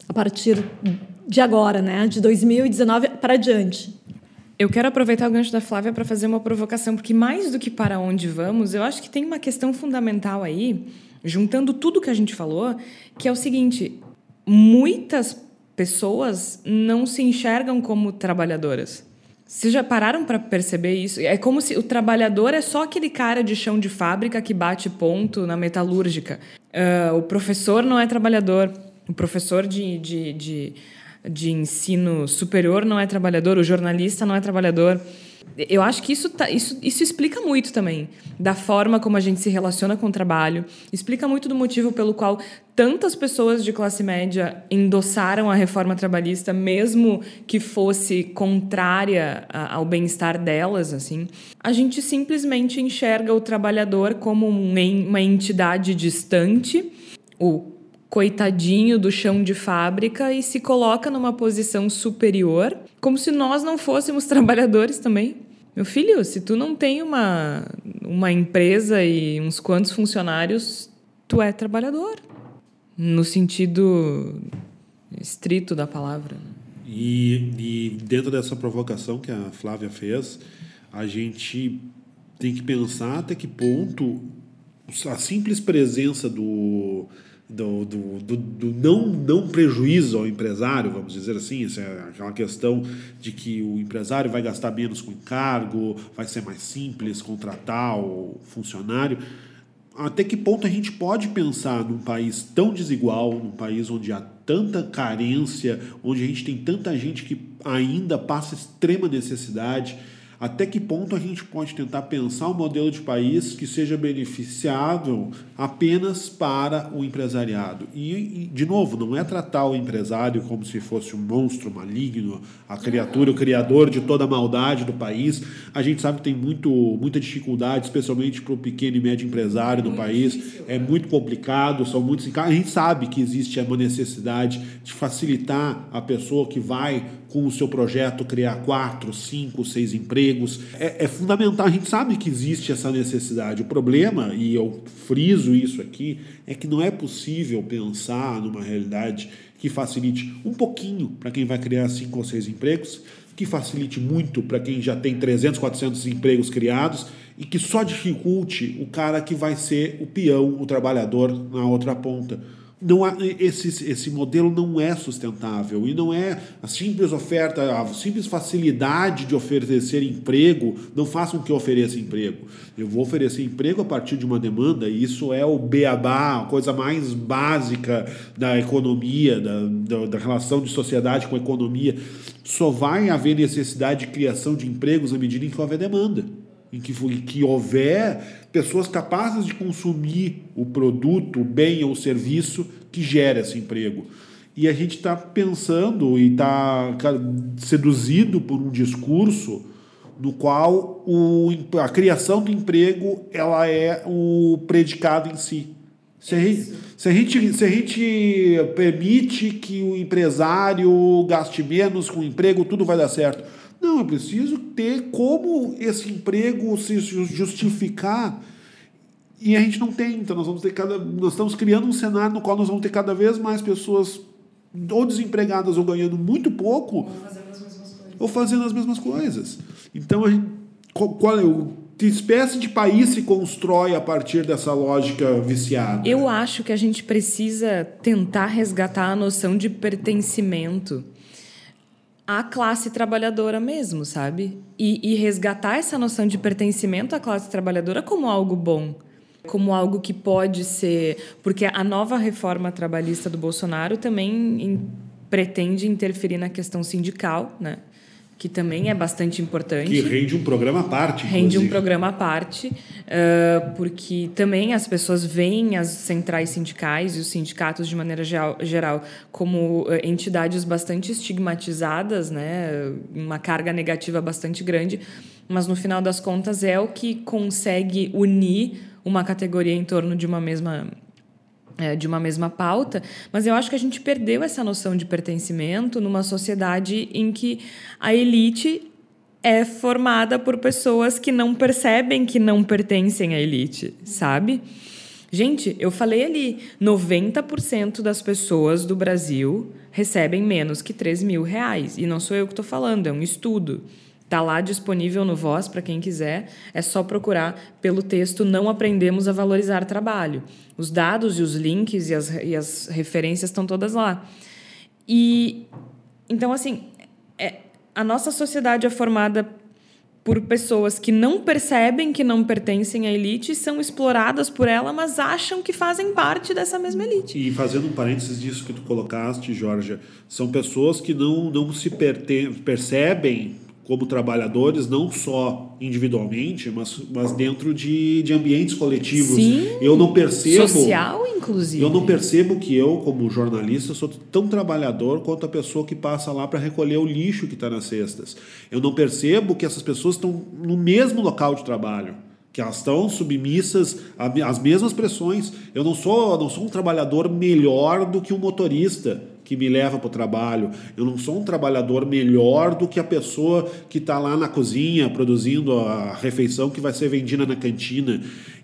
A partir de agora, né? De 2019 para diante. Eu quero aproveitar o gancho da Flávia para fazer uma provocação, porque mais do que para onde vamos, eu acho que tem uma questão fundamental aí, juntando tudo que a gente falou, que é o seguinte: muitas pessoas não se enxergam como trabalhadoras. Vocês já pararam para perceber isso? É como se o trabalhador é só aquele cara de chão de fábrica que bate ponto na metalúrgica. Uh, o professor não é trabalhador. O professor de, de, de de ensino superior não é trabalhador, o jornalista não é trabalhador. Eu acho que isso, tá, isso, isso explica muito também da forma como a gente se relaciona com o trabalho, explica muito do motivo pelo qual tantas pessoas de classe média endossaram a reforma trabalhista, mesmo que fosse contrária ao bem-estar delas. assim. A gente simplesmente enxerga o trabalhador como uma entidade distante, o coitadinho do chão de fábrica e se coloca numa posição superior, como se nós não fôssemos trabalhadores também. Meu filho, se tu não tem uma, uma empresa e uns quantos funcionários, tu é trabalhador. No sentido estrito da palavra. E, e dentro dessa provocação que a Flávia fez, a gente tem que pensar até que ponto a simples presença do, do, do, do, do, não, não prejuízo ao empresário, vamos dizer assim, é aquela questão de que o empresário vai gastar menos com encargo, vai ser mais simples contratar o funcionário. Até que ponto a gente pode pensar num país tão desigual, num país onde há tanta carência, onde a gente tem tanta gente que ainda passa extrema necessidade, até que ponto a gente pode tentar pensar um modelo de país que seja beneficiável apenas para o empresariado? E, de novo, não é tratar o empresário como se fosse um monstro maligno, a criatura, o criador de toda a maldade do país. A gente sabe que tem muito, muita dificuldade, especialmente para o pequeno e médio empresário do país. Difícil. É muito complicado, são muitos. A gente sabe que existe uma necessidade de facilitar a pessoa que vai com o seu projeto criar quatro, cinco, seis empregos. É, é, fundamental, a gente sabe que existe essa necessidade. O problema, e eu friso isso aqui, é que não é possível pensar numa realidade que facilite um pouquinho para quem vai criar cinco ou seis empregos, que facilite muito para quem já tem 300, 400 empregos criados e que só dificulte o cara que vai ser o peão, o trabalhador na outra ponta. Não há, esse, esse modelo não é sustentável e não é a simples oferta, a simples facilidade de oferecer emprego não faz com que ofereça emprego. Eu vou oferecer emprego a partir de uma demanda e isso é o beabá, a coisa mais básica da economia, da, da, da relação de sociedade com a economia. Só vai haver necessidade de criação de empregos à medida em que houver demanda em que, que houver pessoas capazes de consumir o produto, o bem ou o serviço que gera esse emprego. E a gente está pensando e está seduzido por um discurso no qual o, a criação do emprego ela é o predicado em si. Se a, gente, se, a gente, se a gente permite que o empresário gaste menos com o emprego, tudo vai dar certo. Não, eu preciso ter como esse emprego se justificar. E a gente não tem, então nós vamos ter cada. Nós estamos criando um cenário no qual nós vamos ter cada vez mais pessoas ou desempregadas ou ganhando muito pouco. Ou fazendo as mesmas coisas. Ou fazendo as mesmas coisas. Então a gente. Qual, qual é o. Que espécie de país se constrói a partir dessa lógica viciada? Eu acho que a gente precisa tentar resgatar a noção de pertencimento à classe trabalhadora mesmo, sabe? E, e, resgatar essa noção de pertencimento à classe trabalhadora como algo bom, como algo que pode ser. Porque a nova reforma trabalhista do Bolsonaro também in, pretende interferir na questão sindical, né? Que também é bastante importante. Que rende um programa à parte. Rende inclusive. um programa à parte, uh, porque também as pessoas veem as centrais sindicais e os sindicatos, de maneira geral, como entidades bastante estigmatizadas, né? uma carga negativa bastante grande, mas no final das contas é o que consegue unir uma categoria em torno de uma mesma de uma mesma pauta, mas eu acho que a gente perdeu essa noção de pertencimento numa sociedade em que a elite é formada por pessoas que não percebem que não pertencem à elite, sabe? Gente, eu falei ali, 90% das pessoas do Brasil recebem menos que 3 mil reais. E não sou eu que estou falando, é um estudo. Está lá disponível no Voz para quem quiser. É só procurar pelo texto Não Aprendemos a Valorizar Trabalho. Os dados e os links e as, e as referências estão todas lá. E então, assim, é, a nossa sociedade é formada por pessoas que não percebem que não pertencem à elite, são exploradas por ela, mas acham que fazem parte dessa mesma elite. E fazendo um parênteses disso que tu colocaste, Jorge, são pessoas que não, não se percebem como trabalhadores, não só individualmente, mas, mas dentro de, de ambientes coletivos. Sim, eu não percebo. Social, inclusive. Eu não percebo que eu, como jornalista, sou tão trabalhador quanto a pessoa que passa lá para recolher o lixo que está nas cestas. Eu não percebo que essas pessoas estão no mesmo local de trabalho que elas estão submissas às mesmas pressões. Eu não sou, não sou um trabalhador melhor do que um motorista que me leva para o trabalho. Eu não sou um trabalhador melhor do que a pessoa que está lá na cozinha produzindo a refeição que vai ser vendida na cantina.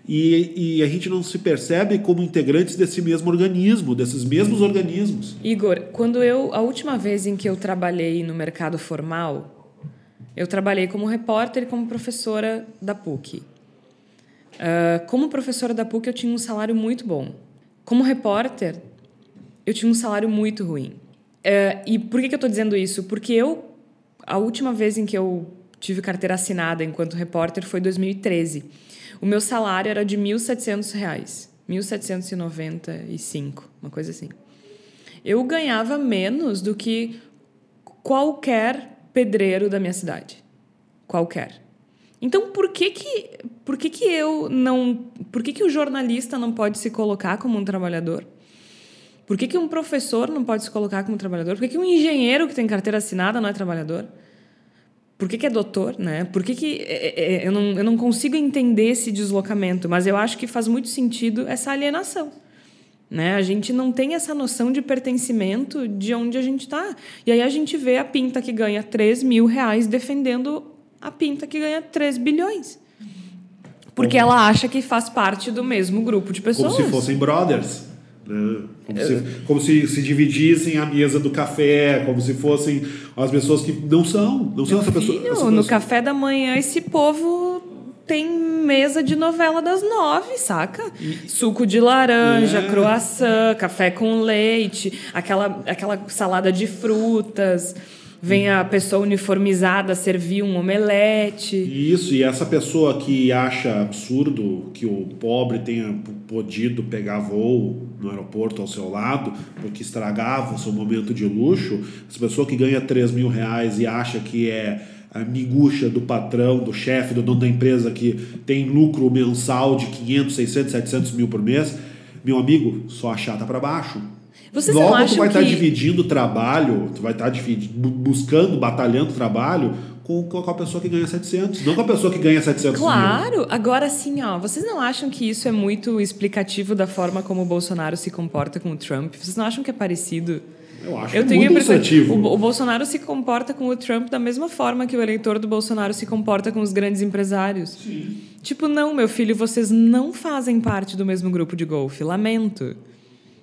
E, e, a gente não se percebe como integrantes desse mesmo organismo, desses mesmos organismos. Igor, quando eu a última vez em que eu trabalhei no mercado formal, eu trabalhei como repórter e como professora da PUC. Uh, como professora da PUC, eu tinha um salário muito bom. Como repórter, eu tinha um salário muito ruim. Uh, e por que, que eu estou dizendo isso? Porque eu, a última vez em que eu tive carteira assinada enquanto repórter foi 2013. O meu salário era de R$ 1.700, 1.795, uma coisa assim. Eu ganhava menos do que qualquer pedreiro da minha cidade. Qualquer. Então, por que que, por que, que eu não. Por que, que o jornalista não pode se colocar como um trabalhador? Por que, que um professor não pode se colocar como trabalhador? Por que, que um engenheiro que tem carteira assinada não é trabalhador? Por que, que é doutor, né? Por que, que é, é, é, eu, não, eu não consigo entender esse deslocamento? Mas eu acho que faz muito sentido essa alienação. Né? A gente não tem essa noção de pertencimento de onde a gente está. E aí a gente vê a pinta que ganha 3 mil reais defendendo a pinta que ganha 3 bilhões. Porque como... ela acha que faz parte do mesmo grupo de pessoas. Como se fossem brothers. Né? Como, se, como se se dividissem a mesa do café, como se fossem as pessoas que não são, não são essa pessoa. no café da manhã, esse povo tem mesa de novela das nove, saca? Suco de laranja, É. croissant, café com leite, aquela, aquela salada de frutas. Vem a pessoa uniformizada servir um omelete. Isso, e essa pessoa que acha absurdo que o pobre tenha podido pegar voo no aeroporto ao seu lado, porque estragava o seu momento de luxo, essa pessoa que ganha 3 mil reais e acha que é a miguxa do patrão, do chefe, do dono da empresa que tem lucro mensal de 500, 600, 700 mil por mês, meu amigo, só chata para baixo. Vocês Logo não tu acham vai estar que- dividindo trabalho, tu vai estar dividi- bu- buscando, batalhando trabalho com, com a pessoa que ganha 700, não com a pessoa que ganha 700 mil. Claro, agora sim, ó, vocês não acham que isso é muito explicativo da forma como o Bolsonaro se comporta com o Trump? Vocês não acham que é parecido? Eu acho Eu que tenho a muito ilustrativo. o, o Bolsonaro se comporta com o Trump da mesma forma que o eleitor do Bolsonaro se comporta com os grandes empresários. Tipo, não, meu filho, vocês não fazem parte do mesmo grupo de golfe. Lamento.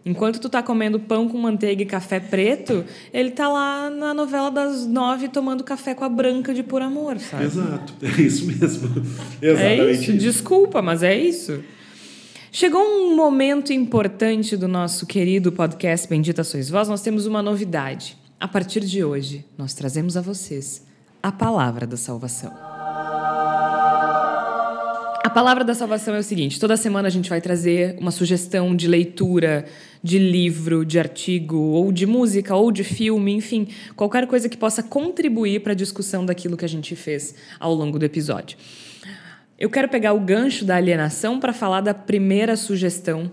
Enquanto tu tá comendo pão com manteiga e café preto, ele tá lá na novela das nove tomando café com a branca de por amor, sabe? Exato, é isso mesmo. É Exatamente isso, desculpa, mas é isso. Chegou um momento importante do nosso querido podcast Bendita Sois Vós. Nós temos uma novidade. A partir de hoje, nós trazemos a vocês a palavra da salvação. Palavra da salvação é o seguinte: toda semana a gente vai trazer uma sugestão de leitura, de livro, de artigo, ou de música, ou de filme, enfim, qualquer coisa que possa contribuir para a discussão daquilo que a gente fez ao longo do episódio. Eu quero pegar o gancho da alienação para falar da primeira sugestão.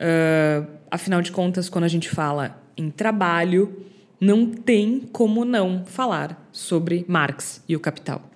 Ah, afinal de contas, quando a gente fala em trabalho, não tem como não falar sobre Marx e o Capital.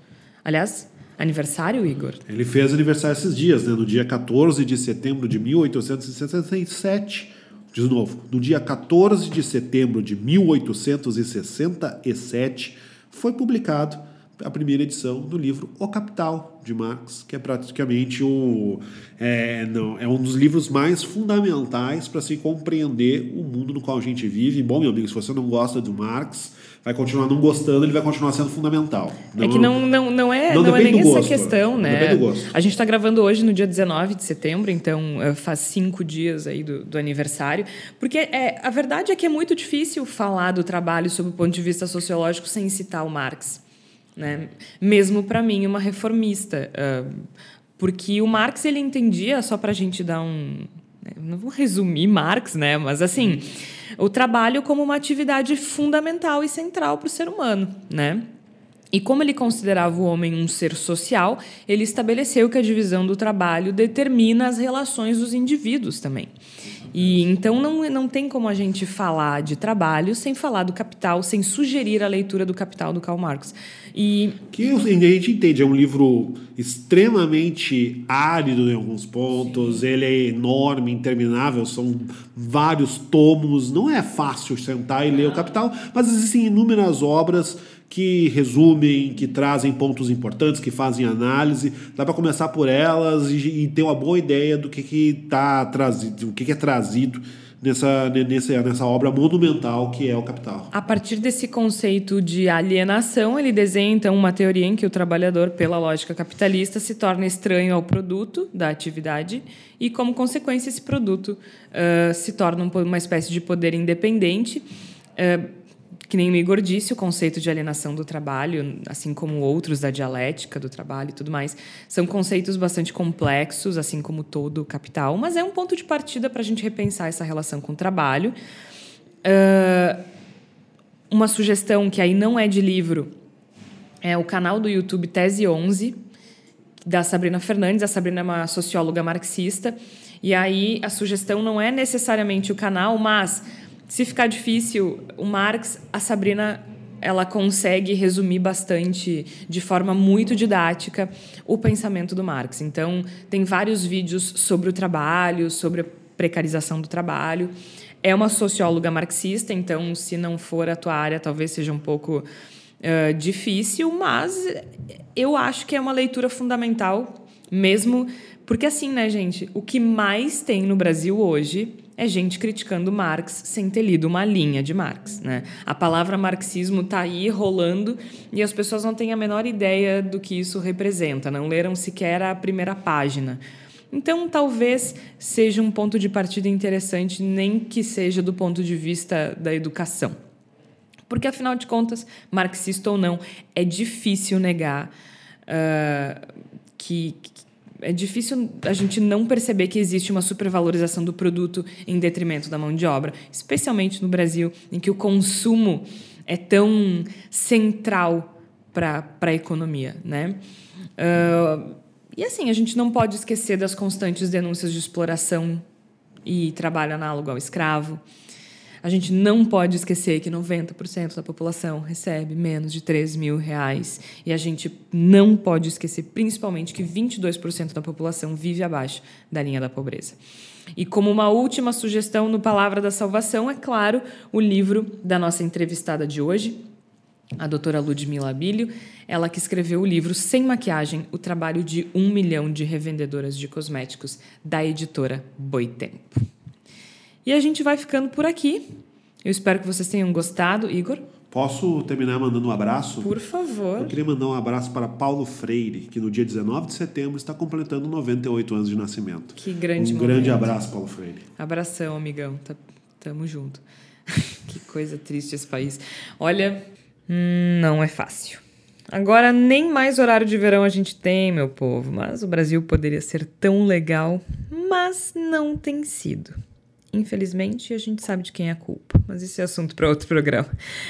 Aliás, aniversário, Igor? Ele fez aniversário esses dias, né? no dia 14 de setembro de 1867. De novo, no dia 14 de setembro de 1867 foi publicado a primeira edição do livro O Capital de Marx, que é praticamente o é, não, é um dos livros mais fundamentais para se compreender o mundo no qual a gente vive. Bom, meu amigo, se você não gosta do Marx, vai continuar não gostando, ele vai continuar sendo fundamental. é que não, não, não é, não não é nem essa gosto, questão, não né? A gente está gravando hoje no dia 19 de setembro, então eh, faz cinco dias aí do, do aniversário. Porque é, a verdade é que é muito difícil falar do trabalho sob o ponto de vista sociológico sem citar o Marx. Né? Mesmo para mim, uma reformista. ah, porque o Marx ele entendia, só para a gente dar um. Não vou resumir Marx, né? Mas assim, o trabalho como uma atividade fundamental e central para o ser humano, né? E como ele considerava o homem um ser social, ele estabeleceu que a divisão do trabalho determina as relações dos indivíduos também. E então não, não tem como a gente falar de trabalho sem falar do capital, sem sugerir a leitura do capital do Karl Marx. E Que a gente entende, é um livro extremamente árido em alguns pontos, ele é enorme, interminável, são vários tomos, não é fácil sentar e ler o Capital, mas existem inúmeras obras que resumem, que trazem pontos importantes, que fazem análise, dá para começar por elas e, e ter uma boa ideia do que que tá trazido, o que, que é trazido nessa, nessa, nessa obra monumental que é o Capital. A partir desse conceito de alienação, ele desenha então uma teoria em que o trabalhador, pela lógica capitalista, se torna estranho ao produto da atividade e, como consequência, esse produto ah, se torna um uma espécie de poder independente. ah, que nem o Igor disse, o conceito de alienação do trabalho, assim como outros da dialética do trabalho e tudo mais, são conceitos bastante complexos, assim como todo o capital, mas é um ponto de partida para a gente repensar essa relação com o trabalho. Ah, uma sugestão que aí não é de livro é o canal do YouTube Tese 11, da Sabrina Fernandes. A Sabrina é uma socióloga marxista. E aí a sugestão não é necessariamente o canal, mas se ficar difícil, o Marx, a Sabrina ela consegue resumir bastante, de forma muito didática, o pensamento do Marx. Então, tem vários vídeos sobre o trabalho, sobre a precarização do trabalho. É uma socióloga marxista, então, se não for a tua área, talvez seja um pouco eh, difícil, mas eu acho que é uma leitura fundamental, mesmo porque assim, né, gente? O que mais tem no Brasil hoje é gente criticando Marx sem ter lido uma linha de Marx. Né? A palavra marxismo está aí rolando e as pessoas não têm a menor ideia do que isso representa, não leram sequer a primeira página. Então, talvez seja um ponto de partida interessante, nem que seja do ponto de vista da educação. Porque, afinal de contas, marxista ou não, é difícil negar uh, que, é difícil a gente não perceber que existe uma supervalorização do produto em detrimento da mão de obra, especialmente no Brasil, em que o consumo é tão central para a economia. Né? Uh, e assim, a gente não pode esquecer das constantes denúncias de exploração e trabalho análogo ao escravo. A gente não pode esquecer que 90% da população recebe menos de 3 mil reais. E a gente não pode esquecer, principalmente, que 22% da população vive abaixo da linha da pobreza. E como uma última sugestão no Palavra da Salvação, é claro, o livro da nossa entrevistada de hoje, a doutora Ludmila Abílio, ela que escreveu o livro Sem Maquiagem, o trabalho de um milhão de revendedoras de cosméticos, da editora Boitempo. E a gente vai ficando por aqui. Eu espero que vocês tenham gostado, Igor. Posso terminar mandando um abraço? Por favor. Eu queria mandar um abraço para Paulo Freire, que no dia 19 de setembro está completando 98 anos de nascimento. Que grande Um momento. grande abraço, Paulo Freire. Abração, amigão. Tá, tamo junto. que coisa triste esse país. Olha, hum, não é fácil. Agora, nem mais horário de verão a gente tem, meu povo, mas o Brasil poderia ser tão legal, mas não tem sido. Infelizmente, a gente sabe de quem é a culpa, mas isso é assunto para outro programa.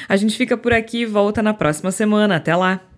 A gente fica por aqui e volta na próxima semana. Até lá!